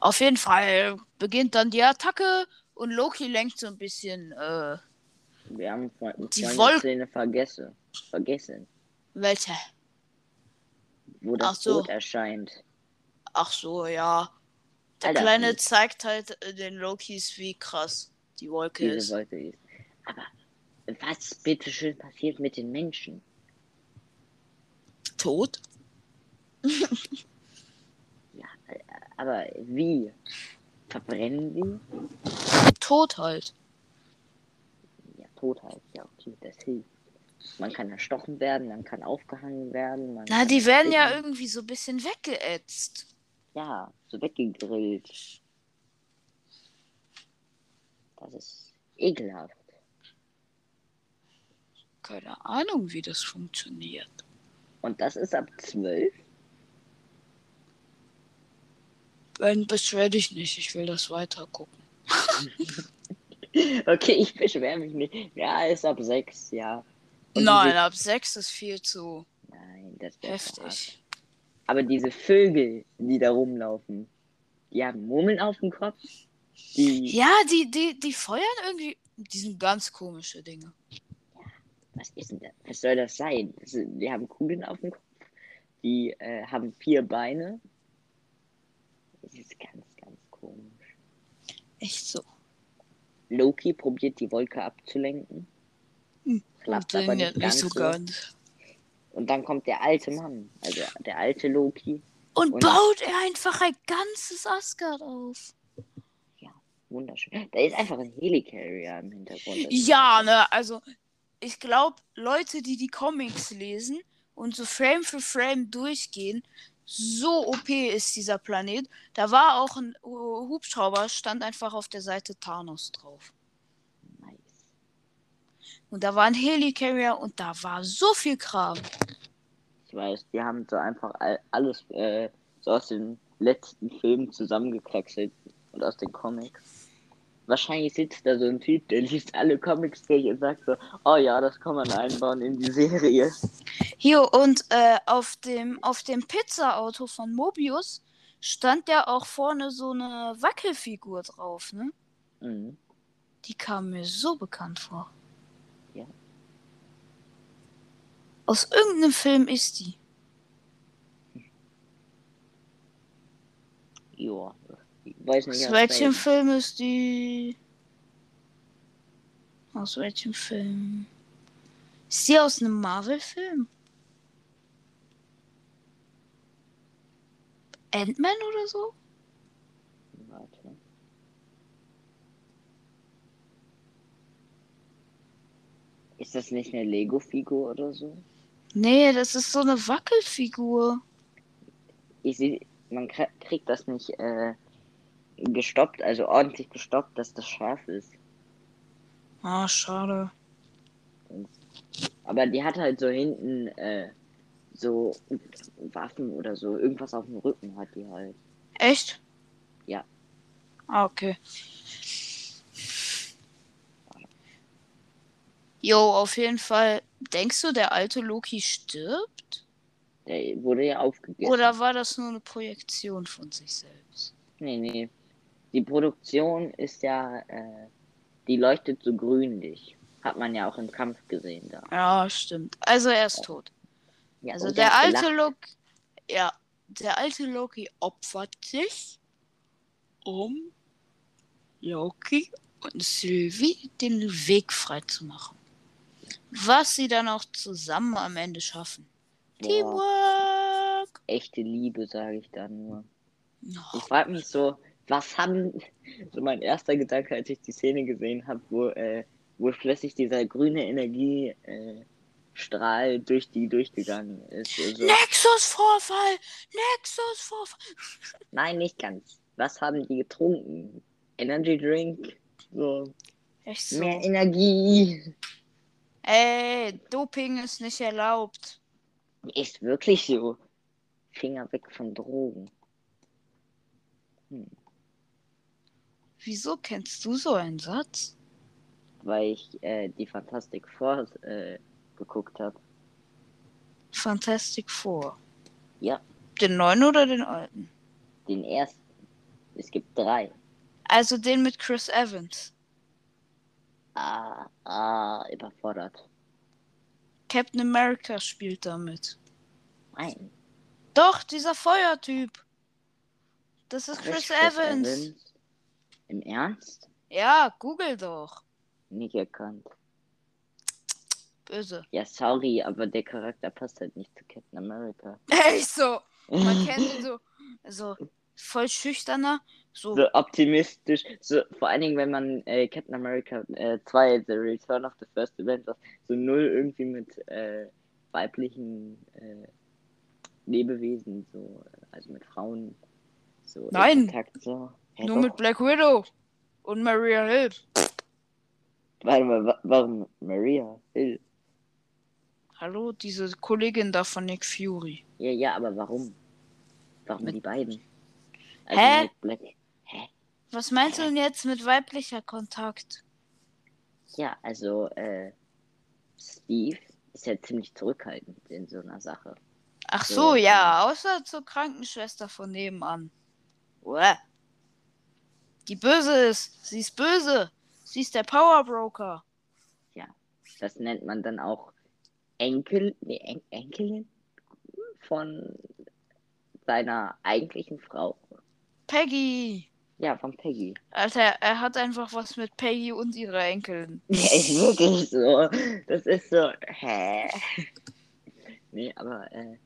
Auf jeden Fall beginnt dann die Attacke und Loki lenkt so ein bisschen, äh, Wir haben Freund Die Freunde-Szene vergessen. Vergessen. welche? Wo das Ach so. Boot erscheint. Ach so, ja. Der Alter, Kleine zeigt halt äh, den Lokis, wie krass die Wolke ist. Wolke ist. Aber was bitteschön passiert mit den Menschen? Tot? *laughs* Ja, aber wie? Verbrennen die? Tot halt. Ja, Totheit. Ja, okay, das hilft. Man kann erstochen werden, man kann aufgehangen werden. Na, die werden ja irgendwie so ein bisschen weggeätzt. Ja, so weggegrillt. Das ist ekelhaft. Keine Ahnung, wie das funktioniert. Und das ist ab 12? Wenn beschwer dich nicht, ich will das weiter gucken. *laughs* Okay, ich beschwere mich nicht. Ja, ist ab 6, ja. Und Nein, Diese, ab 6 ist viel zu nein, das heftig. Aber diese Vögel, die da rumlaufen, die haben Murmeln auf dem Kopf. Die, Ja, die, die, die feuern irgendwie. Die sind ganz komische Dinge. Was ist denn das? Was soll das sein? Das sind, die haben Kugeln auf dem Kopf. Die äh, haben vier Beine. Das ist ganz, ganz komisch. Echt so. Loki probiert die Wolke abzulenken. Hm, Klappt aber nicht ganz so ganz. Und dann kommt der alte Mann, also der alte Loki. Und, Und- baut er einfach ein ganzes Asgard auf. Wunderschön. Da ist einfach ein Helicarrier im Hintergrund. Ist Ja, ne, also ich glaube, Leute, die die Comics lesen und so Frame für Frame durchgehen, so OP ist dieser Planet. Da war auch ein Hu- Hubschrauber, stand einfach auf der Seite Thanos drauf. Nice. Und da war ein Helicarrier und da war so viel Kram. Ich weiß, die haben so einfach all, alles äh, so aus den letzten Filmen zusammengekraxelt und aus den Comics. Wahrscheinlich sitzt da so ein Typ, der liest alle Comics durch und sagt so, oh ja, das kann man einbauen in die Serie. Hier und äh, auf dem auf dem Pizza-Auto von Mobius stand ja auch vorne so eine Wackelfigur drauf, ne? Mhm. Die kam mir so bekannt vor. Ja. Aus irgendeinem Film ist die. Ja. Weiß nicht, Aus welchem welchem. Film ist die? Aus welchem Film? Ist die aus einem Marvel-Film? Ant-Man oder so? Warte. Ist das nicht eine Lego-Figur oder so? Nee, das ist so eine Wackelfigur. Ich sehe, man krie- kriegt das nicht äh, gestoppt, also ordentlich gestoppt, dass das scharf ist. Ah, schade. Aber die hat halt so hinten äh, so Waffen oder so, irgendwas auf dem Rücken hat die halt. Echt? Ja. Ah, okay. Jo, auf jeden Fall. Denkst du, der alte Loki stirbt? Der wurde ja aufgegessen. Oder war das nur eine Projektion von sich selbst? Nee, nee. Die Produktion ist ja, äh, die leuchtet so grünlich. Hat man ja auch im Kampf gesehen da. Ja, stimmt. Also er ist tot. Ja, Also der alte. Loki. Ja, der alte Loki opfert sich, um Loki und Sylvie den Weg frei zu machen. Was sie dann auch zusammen am Ende schaffen. Boah, Teamwork! echte Liebe, sage ich da nur. Ich Oh, frage mich so, was haben, so mein erster Gedanke, als ich die Szene gesehen habe, wo, äh, wo plötzlich dieser grüne Energiestrahl äh, durch die durchgegangen ist. Also, Nexus-Vorfall! Nexus-Vorfall! *laughs* nein, nicht ganz. Was haben die getrunken? Energy Drink? So, Echt so. mehr Energie. Ey, Doping ist nicht erlaubt. Ist wirklich so. Finger weg von Drogen. Wieso kennst du so einen Satz? weil ich äh, die Fantastic Four äh, geguckt habe. Fantastic Four. Ja. Den neuen oder den alten? Den ersten. Es gibt drei. Also den mit Chris Evans. Ah, ah, überfordert. Captain America spielt damit. Nein. Doch, dieser Feuertyp. Das ist Chris, Evans. Im Ernst? Ja, google doch. Nicht erkannt. Böse. Ja, sorry, aber der Charakter passt halt nicht zu Captain America. *laughs* Echt so. Man kennt ihn so, *laughs* so voll schüchterner, so, So optimistisch. So, vor allen Dingen, wenn man äh, Captain America äh, 2, The Return of the First Avenger, so null irgendwie mit äh, weiblichen äh, Lebewesen, so, äh, also mit Frauen, so in Nein. Kontakt, so. Hä, nur doch. mit Black Widow und Maria Hill. Warte mal, wa warum Maria Hill? Hallo, diese Kollegin da von Nick Fury. Ja, ja, aber warum? Warum Mit- die beiden? Also Hä? Black. Hä? Was meinst du denn jetzt mit weiblicher Kontakt? Ja, also, äh, Steve ist ja ziemlich zurückhaltend in so einer Sache. Ach So, so, ja, außer zur Krankenschwester von nebenan. Uäh. Die böse ist. Sie ist böse. Sie ist der Power Broker. Das nennt man dann auch Enkel, nee, En Enkelin von seiner eigentlichen Frau. Peggy. Ja, von Peggy. Alter, er hat einfach was mit Peggy und ihrer Enkelin. *laughs* Ja, ist wirklich so. Das ist so, hä? Nee, aber, äh,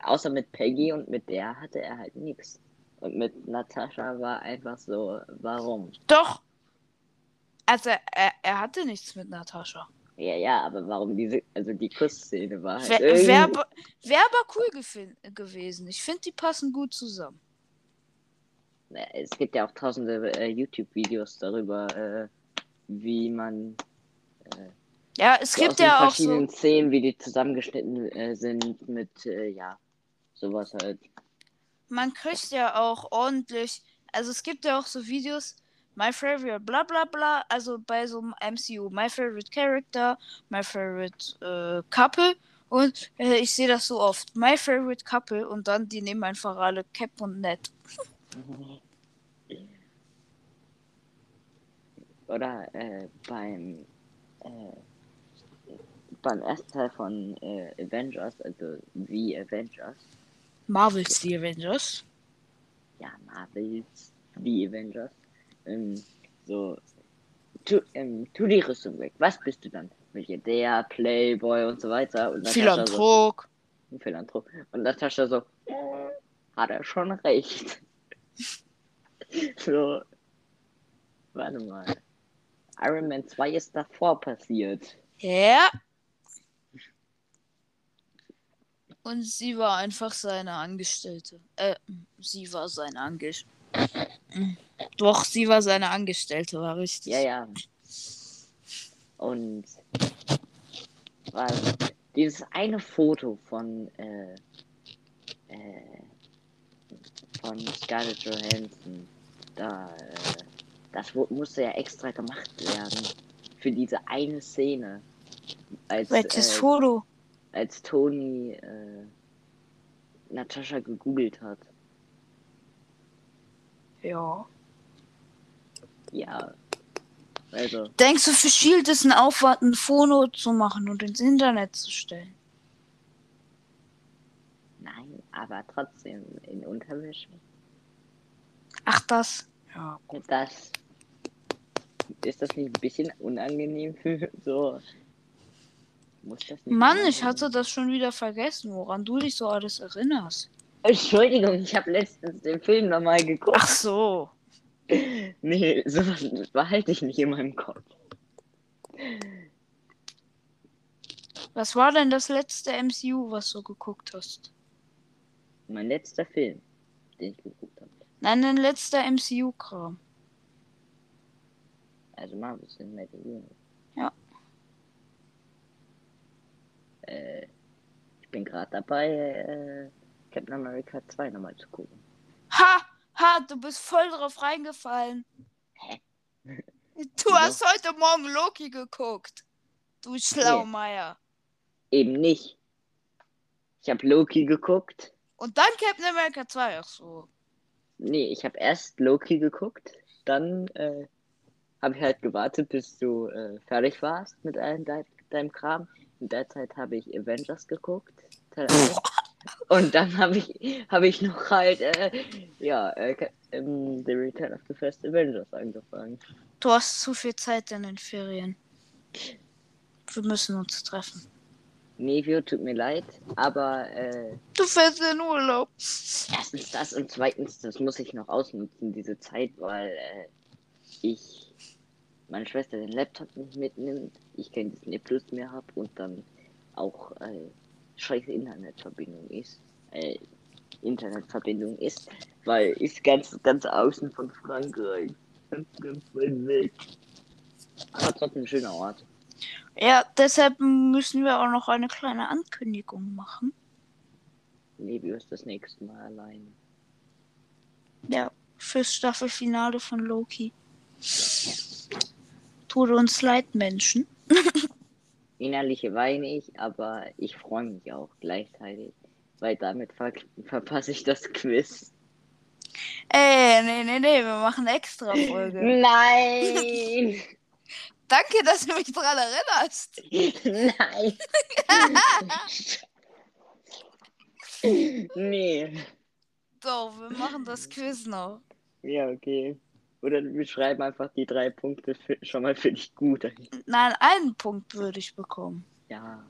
außer mit Peggy und mit der hatte er halt nichts. Und mit Natascha war einfach so, warum? Doch. Also, er, er hatte nichts mit Natascha. Ja, ja, aber warum diese, also die Kussszene war halt Wäre wär, aber- wär aber cool gewesen. Ich finde, die passen gut zusammen. Es gibt ja auch tausende äh, YouTube-Videos darüber, äh, wie man äh, Ja, es so gibt ja auch so. verschiedenen Szenen, wie die zusammengeschnitten äh, sind mit, äh, ja, sowas halt. Man kriegt ja auch ordentlich. Also es gibt ja auch so Videos, my favorite bla bla bla, also bei so einem MCU, my favorite character, my favorite äh, couple und äh, ich sehe das so oft, my favorite couple und dann die nehmen einfach alle Cap und Ned. *laughs* Oder äh, beim äh, beim ersten Teil von äh, Avengers, also The Avengers, Marvels The Avengers. ja, Marvels The Avengers, ähm, so, tu, ähm, tu die Rüstung weg. Was bist du dann? Milliardär, Playboy und so weiter. Und Natascha so, Philanthrop. Philanthrop. Und Natascha so, "Äh, hat er schon recht. *laughs* so, warte mal. Iron Man 2 ist davor passiert. Ja. Und sie war einfach seine Angestellte. Äh, sie war seine Angestellte. *laughs* Doch, sie war seine Angestellte, war richtig. Ja, ja. Und was, dieses eine Foto von äh, äh, von Scarlett Johansson, da, äh, das musste ja extra gemacht werden für diese eine Szene, als Welches äh, Foto? Als Tony äh, Natascha gegoogelt hat. Ja. Ja. Also, Denkst du, für Shield ist ein Aufwand, ein Foto zu machen und ins Internet zu stellen? nein, aber trotzdem in Unterwäsche. Ach, das. Ja. Das ist das nicht ein bisschen unangenehm für *laughs* so. Mann, ich hatte das schon wieder vergessen, woran du dich so alles erinnerst. Entschuldigung, ich habe letztens den Film nochmal geguckt. Ach so. *laughs* Nee, sowas behalte ich nicht in meinem Kopf. Was war denn das letzte MCU, was du geguckt hast? Mein letzter Film, den ich geguckt habe. Nein, dein letzter MCU-Kram. Also Marvel Cinematic Universe. Ja. Äh, ich bin gerade dabei, äh, Captain America 2 nochmal zu gucken. Ha! Ha! Du bist voll drauf reingefallen. *laughs* Du hast heute Morgen Loki geguckt. Du Schlaumeier. Eben nicht. Ich habe Loki geguckt. Und dann Captain America 2, ach so. Nee, ich habe erst Loki geguckt, dann äh, habe ich halt gewartet, bis du äh, fertig warst mit allem de deinem Kram. In der Zeit habe ich Avengers geguckt. Teil 1. Und dann habe ich, hab ich noch halt, äh, ja, äh, ähm, The Return of the First Avengers angefangen. Du hast zu viel Zeit in den Ferien. Wir müssen uns treffen. Nevio, tut mir leid, aber äh, Du fährst in Urlaub. erstens das und zweitens, das muss ich noch ausnutzen, diese Zeit, weil äh, ich meine Schwester den Laptop nicht mitnimmt, ich kein Disney Plus mehr habe und dann auch äh, scheiße Internetverbindung ist. Äh, Internetverbindung ist, weil ist ganz, ganz außen von Frankreich. Ganz, ganz weit weg. Aber trotzdem ein schöner Ort. Ja, deshalb müssen wir auch noch eine kleine Ankündigung machen. Nevio ist das nächste Mal allein. Ja, fürs Staffelfinale von Loki. Tut uns leid, Menschen. *laughs* Innerlich weine ich, aber ich freue mich auch gleichzeitig, weil damit ver verpasse ich das Quiz. Ey, nee, nee, nee, wir machen eine extra Folge. *laughs* Nein! *laughs* Danke, dass du mich dran erinnerst. Nein! nee. Doch, wir machen das Quiz noch. Ja, okay. Oder wir schreiben einfach die drei Punkte für, schon mal für dich gut. ein. Nein, einen Punkt würde ich bekommen. Ja.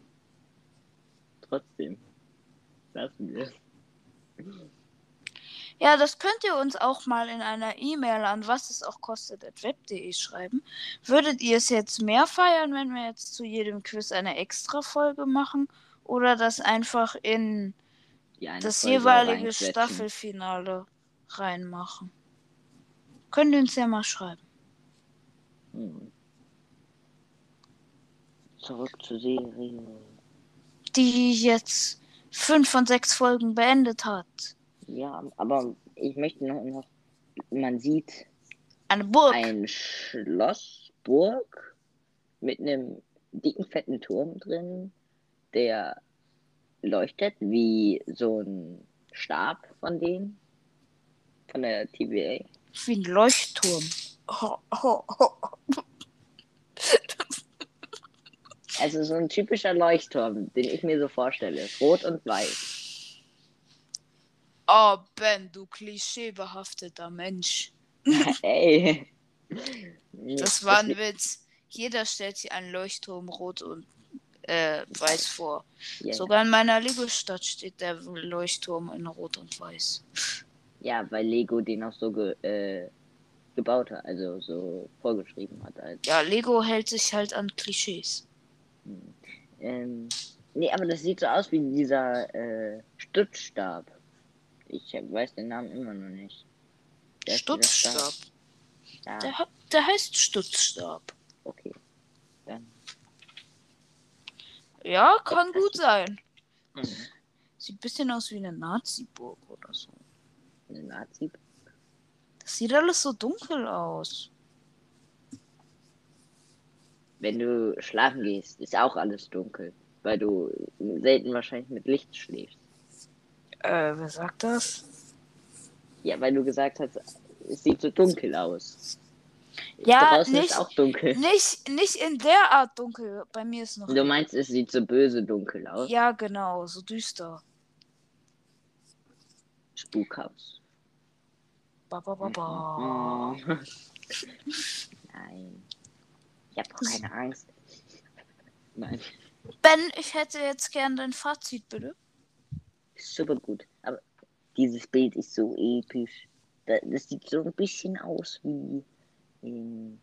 Trotzdem. Lassen wir es. Ja, das könnt ihr uns auch mal in einer E-Mail an was es auch kostet web.de schreiben. Würdet ihr es jetzt mehr feiern, wenn wir jetzt zu jedem Quiz eine extra Folge machen oder das einfach in das Folge jeweilige. Staffelfinale reinmachen? Könnt ihr uns ja mal schreiben. Hm. Zurück zur Serie. Die jetzt fünf von sechs Folgen beendet hat. Ja, aber ich möchte noch, noch man sieht Eine Burg. ein Schloss, Burg mit einem dicken, fetten Turm drin, der leuchtet wie so ein Stab von denen, von der TVA. Wie ein Leuchtturm. Ho, ho, ho. Also so ein typischer Leuchtturm, den ich mir so vorstelle. Rot und weiß. Oh, Ben, du klischeebehafteter Mensch. *laughs* Ey. *laughs* Das war ein Witz. Jeder stellt sich einen Leuchtturm rot und äh, weiß vor. Ja, Sogar in meiner Lego-Stadt steht der Leuchtturm in rot und weiß. Ja, weil Lego den auch so ge äh, gebaut hat, also so vorgeschrieben hat. Als, Ja, Lego hält sich halt an Klischees. ähm, nee, aber das sieht so aus wie dieser äh, Stützstab. Ich weiß den Namen immer noch nicht. Dieser Stutzstab. Ja, Der, der heißt Stutzstab. okay. Dann. Ja, kann gut sein. Mhm. Sieht ein bisschen aus wie eine Nazi-Burg oder so. Eine Nazi. Das sieht alles so dunkel aus. Wenn du schlafen gehst, ist auch alles dunkel. Weil du selten wahrscheinlich mit Licht schläfst. Äh, wer sagt das? Ja, weil du gesagt hast, es sieht so dunkel aus. Ja, Draußen nicht- ist auch dunkel. Nicht, nicht in der Art dunkel. Bei mir ist noch. Du meinst, es sieht so böse dunkel aus? Ja, genau, so düster. Spukhaus. Ba, ba, ba, ba. *laughs* Nein. Ich habe doch keine Angst. Nein, Ben, ich hätte jetzt gern dein Fazit, bitte. super gut. Aber dieses Bild ist so episch. Da- Das sieht so ein bisschen aus wie in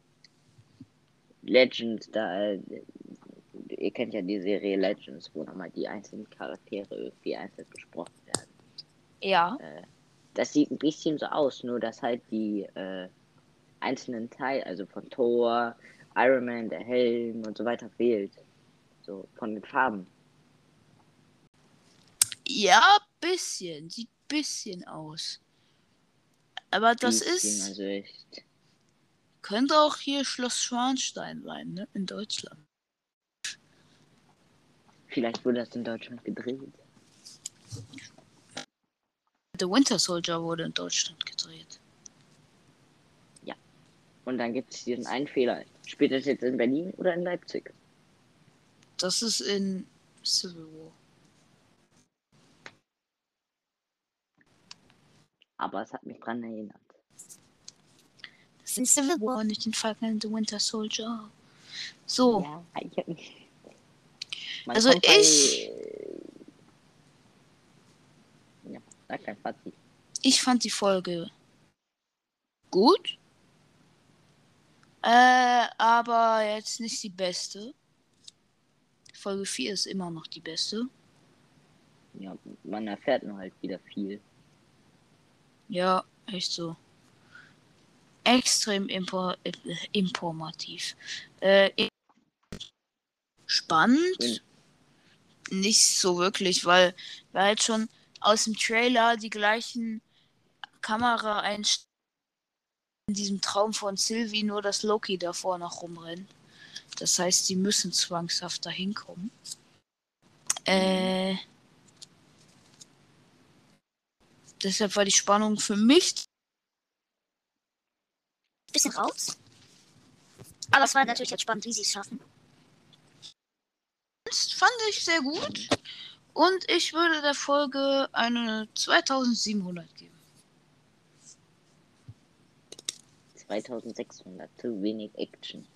Legends. Da, ihr kennt ja die Serie Legends, wo nochmal die einzelnen Charaktere irgendwie einzeln besprochen Ja. das sieht ein bisschen so aus, nur dass halt die äh, einzelnen Teile, also von Thor, Iron Man, der Helm und so weiter fehlt. So von den Farben. Ja, bisschen. Sieht bisschen aus. Aber das Bisschen, ist. Also echt. Könnte auch hier Schloss Schwanstein sein, ne? In Deutschland. Vielleicht wurde das in Deutschland gedreht. The Winter Soldier wurde in Deutschland gedreht. Und dann gibt es diesen einen Fehler. Spielt das jetzt in Berlin oder in Leipzig? Das ist in Civil War. Aber es hat mich dran erinnert. Das ist in Civil War, nicht in Falcon and the Winter Soldier. So, Ja, ich hab Man Also ich- Ja, sag dein Fazit. ich fand die Folge gut. Äh, aber jetzt nicht die beste. Folge 4 ist immer noch die beste. Ja, man erfährt nur halt wieder viel. Ja, echt so. Extrem impor äh, informativ. Äh, spannend. Nicht so wirklich, weil wir halt schon aus dem Trailer die gleichen Kameraeinstellungen in diesem Traum von Sylvie, nur dass Loki davor noch rumrennt. Das heißt, die müssen zwangshaft dahin kommen. Äh, deshalb war die Spannung für mich bisschen raus. Aber es war natürlich jetzt spannend, wie sie es schaffen. fand ich sehr gut. Und ich würde der Folge eine 2700 geben. 2600, zu wenig Action.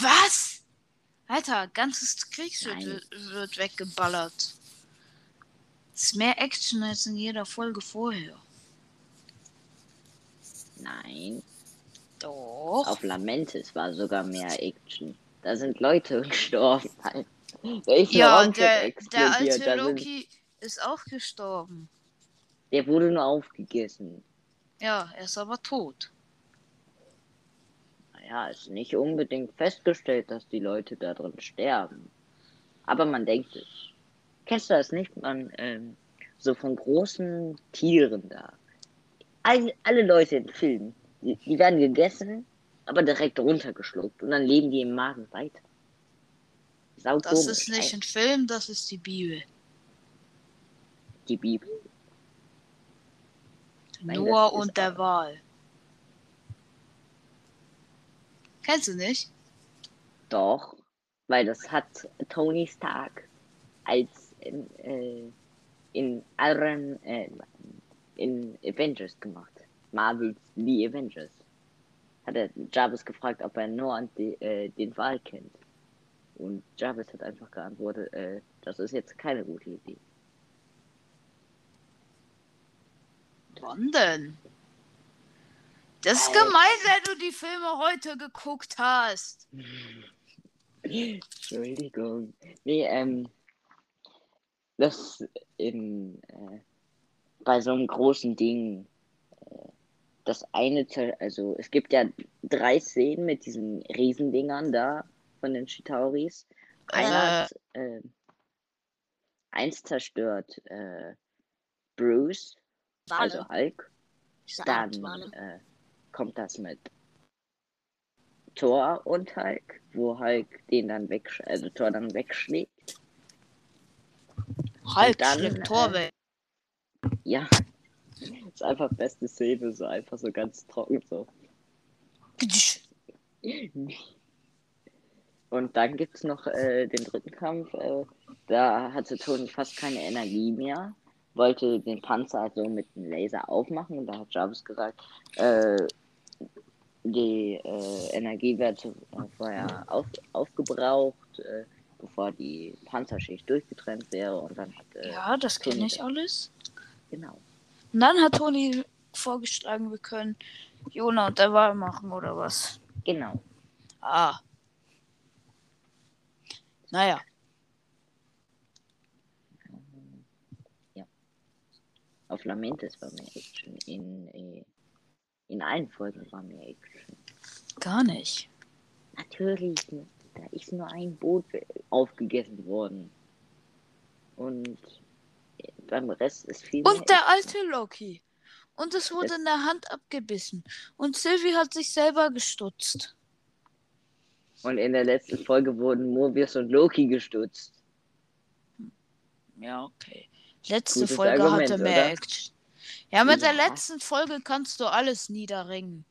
Was? Alter, ganzes Kriegsschiff Nein. wird, weggeballert. Ist mehr Action als in jeder Folge vorher. Nein, Doch. auf Lamentis war sogar mehr Action. Da sind Leute *laughs* gestorben. Ein Ja, der, der alte Loki ist auch gestorben. Der wurde nur aufgegessen. Ja, er ist aber tot. Naja, ist nicht unbedingt festgestellt, dass die Leute da drin sterben. Aber man denkt es. Kennst du das nicht? Man, ähm, so von großen Tieren da. All, alle Leute im Film, die, die werden gegessen, aber direkt runtergeschluckt und dann leben die im Magen weiter. Sau Das komisch, ist nicht ey. ein Film, das ist die Bibel. die Bibel. Nein, Noah und der Wal. Kennst du nicht? Doch, weil das hat Tony Stark als in, äh, in Iron äh, in Avengers gemacht. Marvels The Avengers. Hat er Jarvis gefragt, ob er Noah und die, äh, den Wal kennt. Und Jarvis hat einfach geantwortet, äh, das ist jetzt keine gute Idee. Wann denn? Das ist gemein, wenn du die Filme heute geguckt hast. Entschuldigung. Nee, ähm, das in, äh, bei so einem großen Ding, äh, das eine, also es gibt ja drei Szenen mit diesen Riesendingern da von den Chitauris. Einer Äh. hat, äh, eins zerstört äh, Bruce, Wale. also Hulk. Dann äh, kommt das mit Thor und Hulk, wo Hulk den dann weg, also Thor dann wegschlägt. Halt, dann, schlägt äh, Tor weg. Ja. Ist einfach beste Szene, so einfach so ganz trocken so. *laughs* Und dann gibt's noch äh, den dritten Kampf. Äh, da hatte Tony fast keine Energie mehr. Wollte den Panzer also mit dem Laser aufmachen. Und da hat Jarvis gesagt, äh, die äh, Energie wird äh, vorher auf, aufgebraucht, äh, bevor die Panzerschicht durchgetrennt wäre. Und dann hat, äh, Ja, das kenne ich alles. genau. Und dann hat Toni vorgeschlagen, wir können Jona und der Wahl machen oder was. Genau. Ah. Naja, Auf Lamentes war mehr Action. In, äh, in allen Folgen war mehr Action. gar nicht. Natürlich, da ist nur ein Boot aufgegessen worden. Und äh, beim Rest ist viel mehr Und der alte Loki. und es wurde in der Hand abgebissen. Und Sylvie hat sich selber gestutzt. Und in der letzten Folge wurden Mobius und Loki gestutzt. Ja, okay. Letzte Gutes Folge Argument, hatte mehr oder? Action. Ja, mit der Ja. letzten Folge kannst du alles niederringen.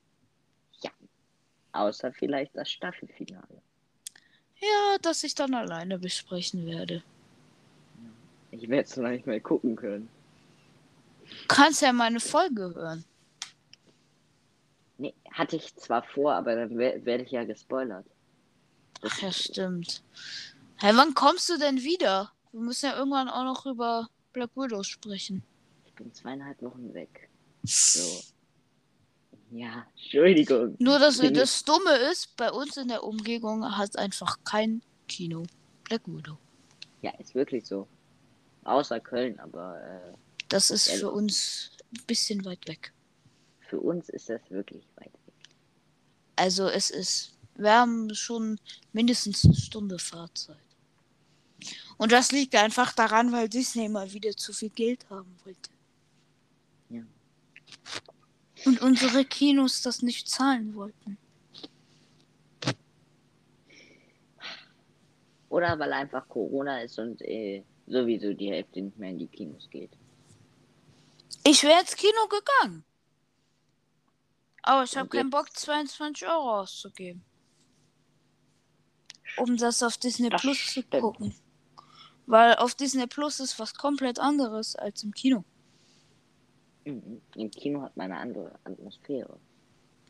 Außer vielleicht das Staffelfinale. Ja, das ich dann alleine besprechen werde. Ich werde es noch nicht mehr gucken können. Kannst ja meine Folge hören. Nee, hatte ich zwar vor, aber dann wer- werde ich ja gespoilert. Ach ja, stimmt. Hey, wann kommst du denn wieder? Wir müssen ja irgendwann auch noch über Black Widow sprechen. Ich bin zweieinhalb Wochen weg. So. Ja, Entschuldigung. Nur, dass das Dumme ist, bei uns in der Umgebung hat einfach kein Kino Black Widow. Ja, ist wirklich so. Außer Köln, aber äh, Das ist für uns ein bisschen weit weg. für uns ist das wirklich weit weg. Also es ist, wir haben schon mindestens eine Stunde Fahrzeit. Und das liegt einfach daran, weil Disney mal wieder zu viel Geld haben wollte. Ja. Und unsere Kinos das nicht zahlen wollten. Oder weil einfach Corona ist und äh, sowieso die Hälfte nicht mehr in die Kinos geht. Ich wäre ins Kino gegangen. Aber ich habe keinen? Bock, 22 Euro auszugeben. Um das auf Disney Das Plus zu stimmt. gucken. Weil auf Disney Plus ist was komplett anderes als im Kino. Mhm. Im Kino hat man eine andere Atmosphäre.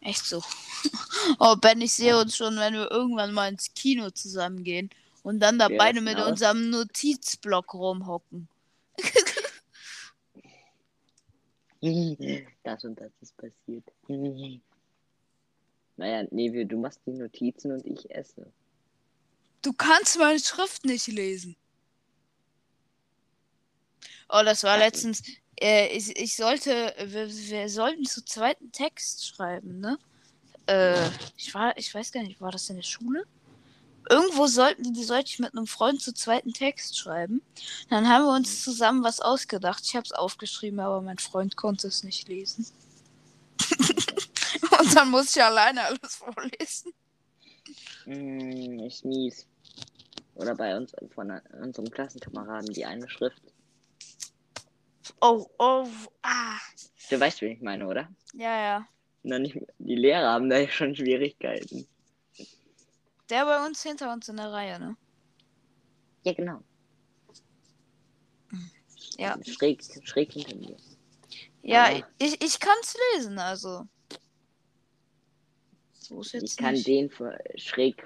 Echt so. *laughs* oh, Ben, ich sehe uns schon, wenn wir irgendwann mal ins Kino zusammengehen und dann da Ja, beide mit genau. unserem Notizblock rumhocken. *laughs* das und das ist passiert. *laughs* naja, nee, wir, du machst die Notizen und ich esse. Du kannst meine Schrift nicht lesen. Oh, das war letztens. Äh, ich, ich sollte. Wir, wir sollten zu zweiten Text schreiben, ne? Äh, ich war, ich weiß gar nicht, war das in der Schule? Irgendwo sollten die sollte ich mit einem Freund zu zweiten Text schreiben. Dann haben wir uns zusammen was ausgedacht. Ich habe es aufgeschrieben, aber mein Freund konnte es nicht lesen. *laughs* Und dann musste ich alleine alles vorlesen. Mm, ist mies. Oder bei uns von unserem Klassenkameraden die eine Schrift. Oh, oh, ah. Du weißt, wen ich meine, oder? Ja, ja. Na, nicht, die Lehrer haben da ja schon Schwierigkeiten. Der bei uns hinter uns in der Reihe, ne? Ja, genau. Ja. Schräg, schräg hinter mir. Ja, Ja. ich, ich kann es lesen, also. So Ich kann nicht. den schräg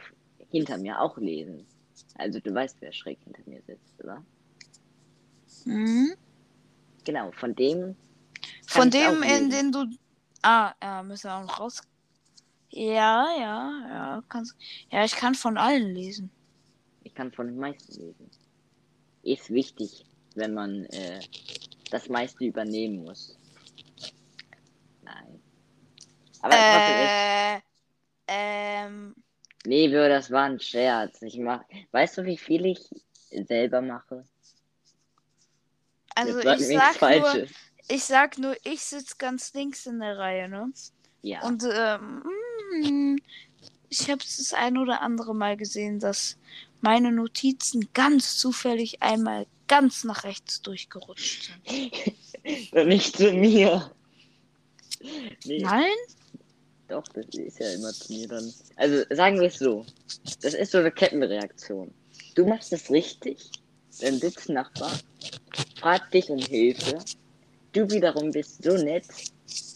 hinter mir auch lesen. Also du weißt, wer schräg hinter mir sitzt, oder? Mhm. Genau, von dem. Von dem, in den du. Ah, ja, müssen wir auch noch raus. Ja, ja, ja, kannst. Ja, ich kann von allen lesen. Ich kann von den meisten lesen. Ist wichtig, wenn man äh, das meiste übernehmen muss. Nein. Aber trotzdem ist. Äh, ähm, Nee, Bro, das war ein Scherz. Ich mach. Weißt du, wie viel ich selber mache? also sag ich sag nur, ich sag nur, ich sitze ganz links in der Reihe, ne? Ja. Und ähm, mm, ich habe es das ein oder andere Mal gesehen, dass meine Notizen ganz zufällig einmal ganz nach rechts durchgerutscht sind. *laughs* Nicht zu mir. Nee, Nein? Doch, das ist ja immer zu mir dann. Also sagen wir es so. Das ist so eine Kettenreaktion. Du machst es richtig, dein Sitznachbar fragt dich um Hilfe. Du wiederum bist so nett,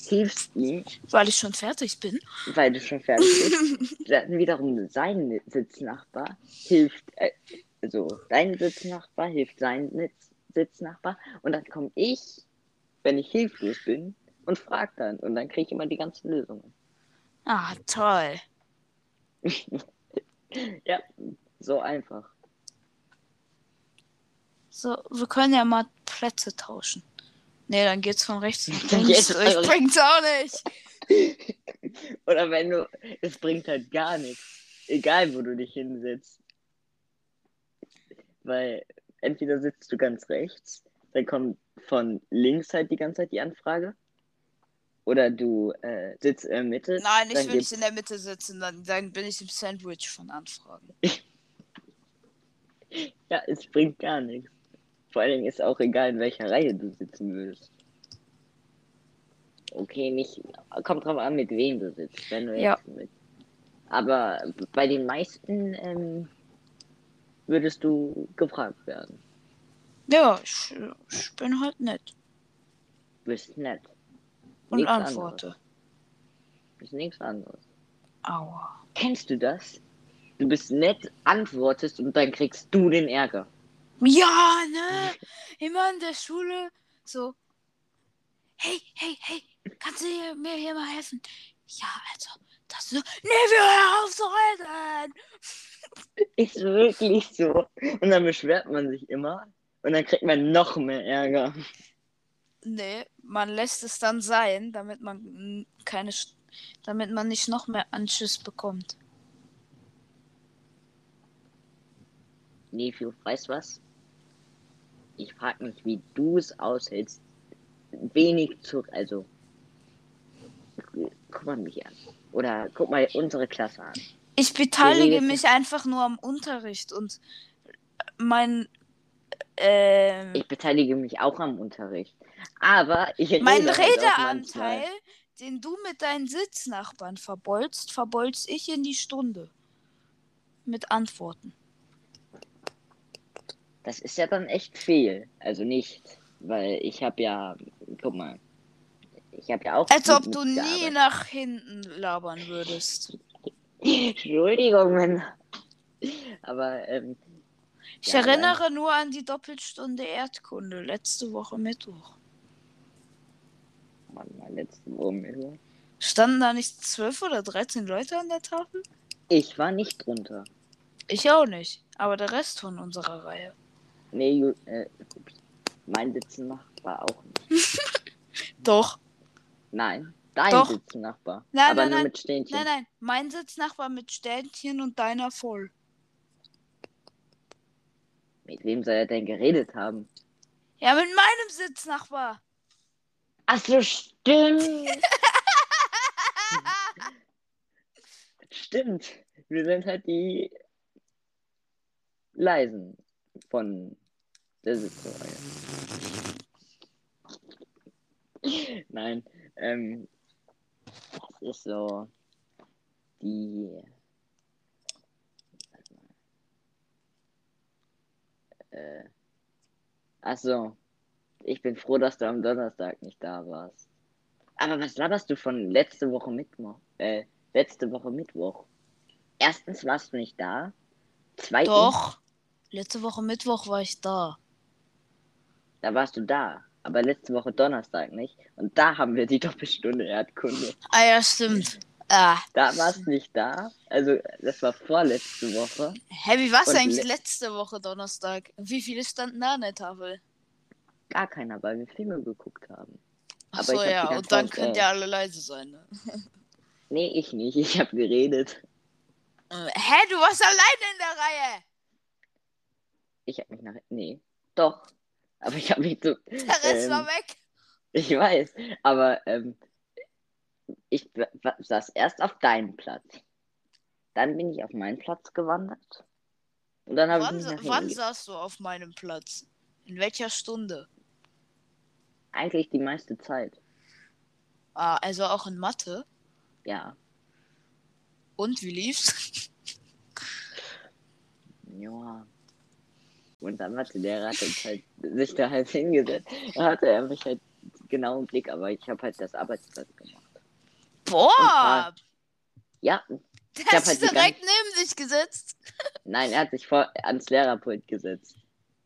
hilfst ihm, Weil ich schon fertig bin. weil du schon fertig bist. *laughs* Dann wiederum sein Sitznachbar hilft, äh, also dein Sitznachbar hilft sein Sitz- Sitznachbar und dann komme ich, wenn ich hilflos bin, und frag dann und dann kriege ich immer die ganzen Lösungen. Ah, toll. *laughs* Ja, so einfach. So, wir können ja mal Plätze tauschen. Nee, dann geht's von rechts nach *laughs* links. von- bring's auch nicht. *laughs* Oder wenn du, es bringt halt gar nichts. Egal, wo du dich hinsetzt. Weil entweder sitzt du ganz rechts, dann kommt von links halt die ganze Zeit die Anfrage. Oder du äh, sitzt in der Mitte. Nein, ich will nicht in der Mitte sitzen, dann, dann bin ich im Sandwich von Anfragen. *laughs* Ja, es bringt gar nichts. Vor allen Dingen ist auch egal, in welcher Reihe du sitzen würdest. Okay, nicht. Kommt drauf an, mit wem du sitzt. Wenn du Ja. jetzt mit. Aber bei den meisten ähm, würdest du gefragt werden. Ja, ich, ich bin halt nett Du bist nett. Und Nichts antworte. Anderes. Ist nichts anderes. Aua. Kennst du das? Du bist nett, antwortest und dann kriegst du den Ärger. Ja, ne? Immer in der Schule so. Hey, hey, hey, kannst du mir hier mal helfen? Ja, also, das so. Nee, wir hören auf zu reden. *laughs* Ist wirklich so. Und dann beschwert man sich immer und dann kriegt man noch mehr Ärger. Nee, man lässt es dann sein, damit man keine, damit man nicht noch mehr Anschiss bekommt. Nee, du weißt was? Ich frage mich, wie du es aushältst. Wenig zu. Also. Guck mal mich an. Oder guck mal unsere Klasse an. Ich beteilige mich einfach nur am Unterricht und mein ähm, Ich beteilige mich auch am Unterricht. Aber ich rede mein. Redeanteil, den du mit deinen Sitznachbarn verbolzt, verbolz ich in die Stunde. Mit Antworten. Das ist ja dann echt viel. Also nicht. Weil ich habe ja. Guck mal. Ich habe ja auch. Als ob du nie nach hinten labern würdest. *laughs* Entschuldigung, Männer. Aber ähm, Ich Ja, erinnere nur an die Doppelstunde Erdkunde letzte Woche Mittwoch. Mann, mal letzte Woche. Mittwoch. Standen da nicht zwölf oder 13 Leute an der Tafel? Ich war nicht drunter. Ich auch nicht. Aber der Rest von unserer Reihe. Nee, äh, mein Sitzennachbar auch nicht. *laughs* Doch. Nein, dein Doch. Sitzennachbar. Nein, aber nein, nur nein. mit Stähnchen. Nein, nein. Mein Sitznachbar mit Ständchen und deiner voll. Mit wem soll er denn geredet haben? Ja, mit meinem Sitznachbar. Ach so, stimmt. stimmt. Wir sind halt die leisen von der Sitzreihe. Nein, ähm, das ist so die. Äh, ach so, ich bin froh, dass du am Donnerstag nicht da warst. Aber was laberst du von letzte Woche Mittwoch? Äh, letzte Woche Mittwoch. Erstens warst du nicht da. Zweitens, Doch. Letzte Woche Mittwoch war ich da. da warst du da. Aber letzte Woche Donnerstag nicht. Und da haben wir die Doppelstunde Erdkunde. Ah ja, stimmt. Ah. Da warst du nicht da. Also, das war vorletzte Woche. Hä, wie war's Und eigentlich le- letzte Woche Donnerstag? Wie viele standen da an der Tafel? Gar keiner, weil wir Filme geguckt haben. Ach so, hab ja, und dann könnt ihr alle leise sein, ne? *laughs* Nee, ich nicht. Ich habe geredet. Hä, du warst alleine in der Reihe! Ich habe mich nach. Nee, doch. Aber ich habe mich so. Der Rest ähm, war weg. Ich weiß, aber ähm, ich saß erst auf deinem Platz. Dann bin ich auf meinen Platz gewandert. Und dann habe ich Wann, mich wann saßt du auf meinem Platz? In welcher Stunde? Eigentlich die meiste Zeit. Ah, also auch in Mathe. Ja. Und wie lief's? Ja. Und dann hatte der uns halt sich da halt hingesetzt. Da hatte er mich halt genau im Blick, aber ich habe halt das Arbeitsplatz gemacht. Boah! Ja, Der hat halt sich die direkt neben dich gesetzt. nein, er hat sich vor ans Lehrerpult gesetzt.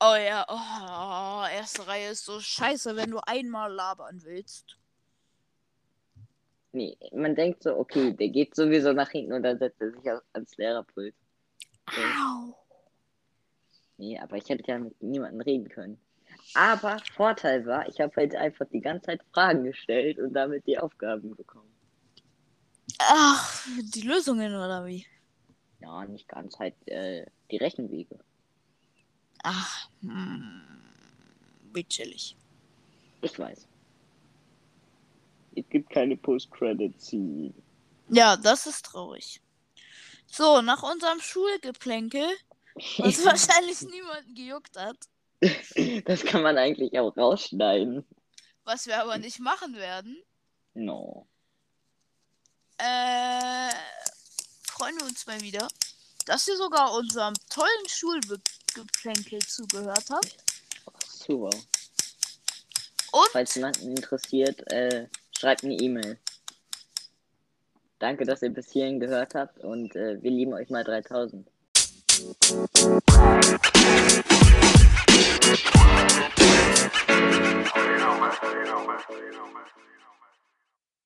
Oh ja, oh, erste Reihe ist so scheiße, wenn du einmal labern willst. Nee, man denkt so, okay, der geht sowieso nach hinten und dann setzt er sich ans Lehrerpult. Au. Nee, aber ich hätte ja mit niemandem reden können. Aber Vorteil war, ich habe halt einfach die ganze Zeit Fragen gestellt und damit die Aufgaben bekommen. Ach, die Lösungen oder wie? Ja, nicht ganz halt äh, die Rechenwege. Ach, hm, wie chillig. Ich weiß. Es gibt keine Post-Credit-Scene. Ja, das ist traurig. So, nach unserem Schulgeplänkel, *laughs* was wahrscheinlich niemanden gejuckt hat, Das kann man eigentlich auch rausschneiden. was wir aber nicht machen werden, No. äh, freuen wir uns mal wieder, dass ihr sogar unserem tollen Schulgeplänkel zugehört habt. Super. Und Falls jemanden interessiert, äh, schreibt eine E-Mail. Danke, dass ihr bis hierhin gehört habt und äh, wir lieben euch mal 3000. You know, man. You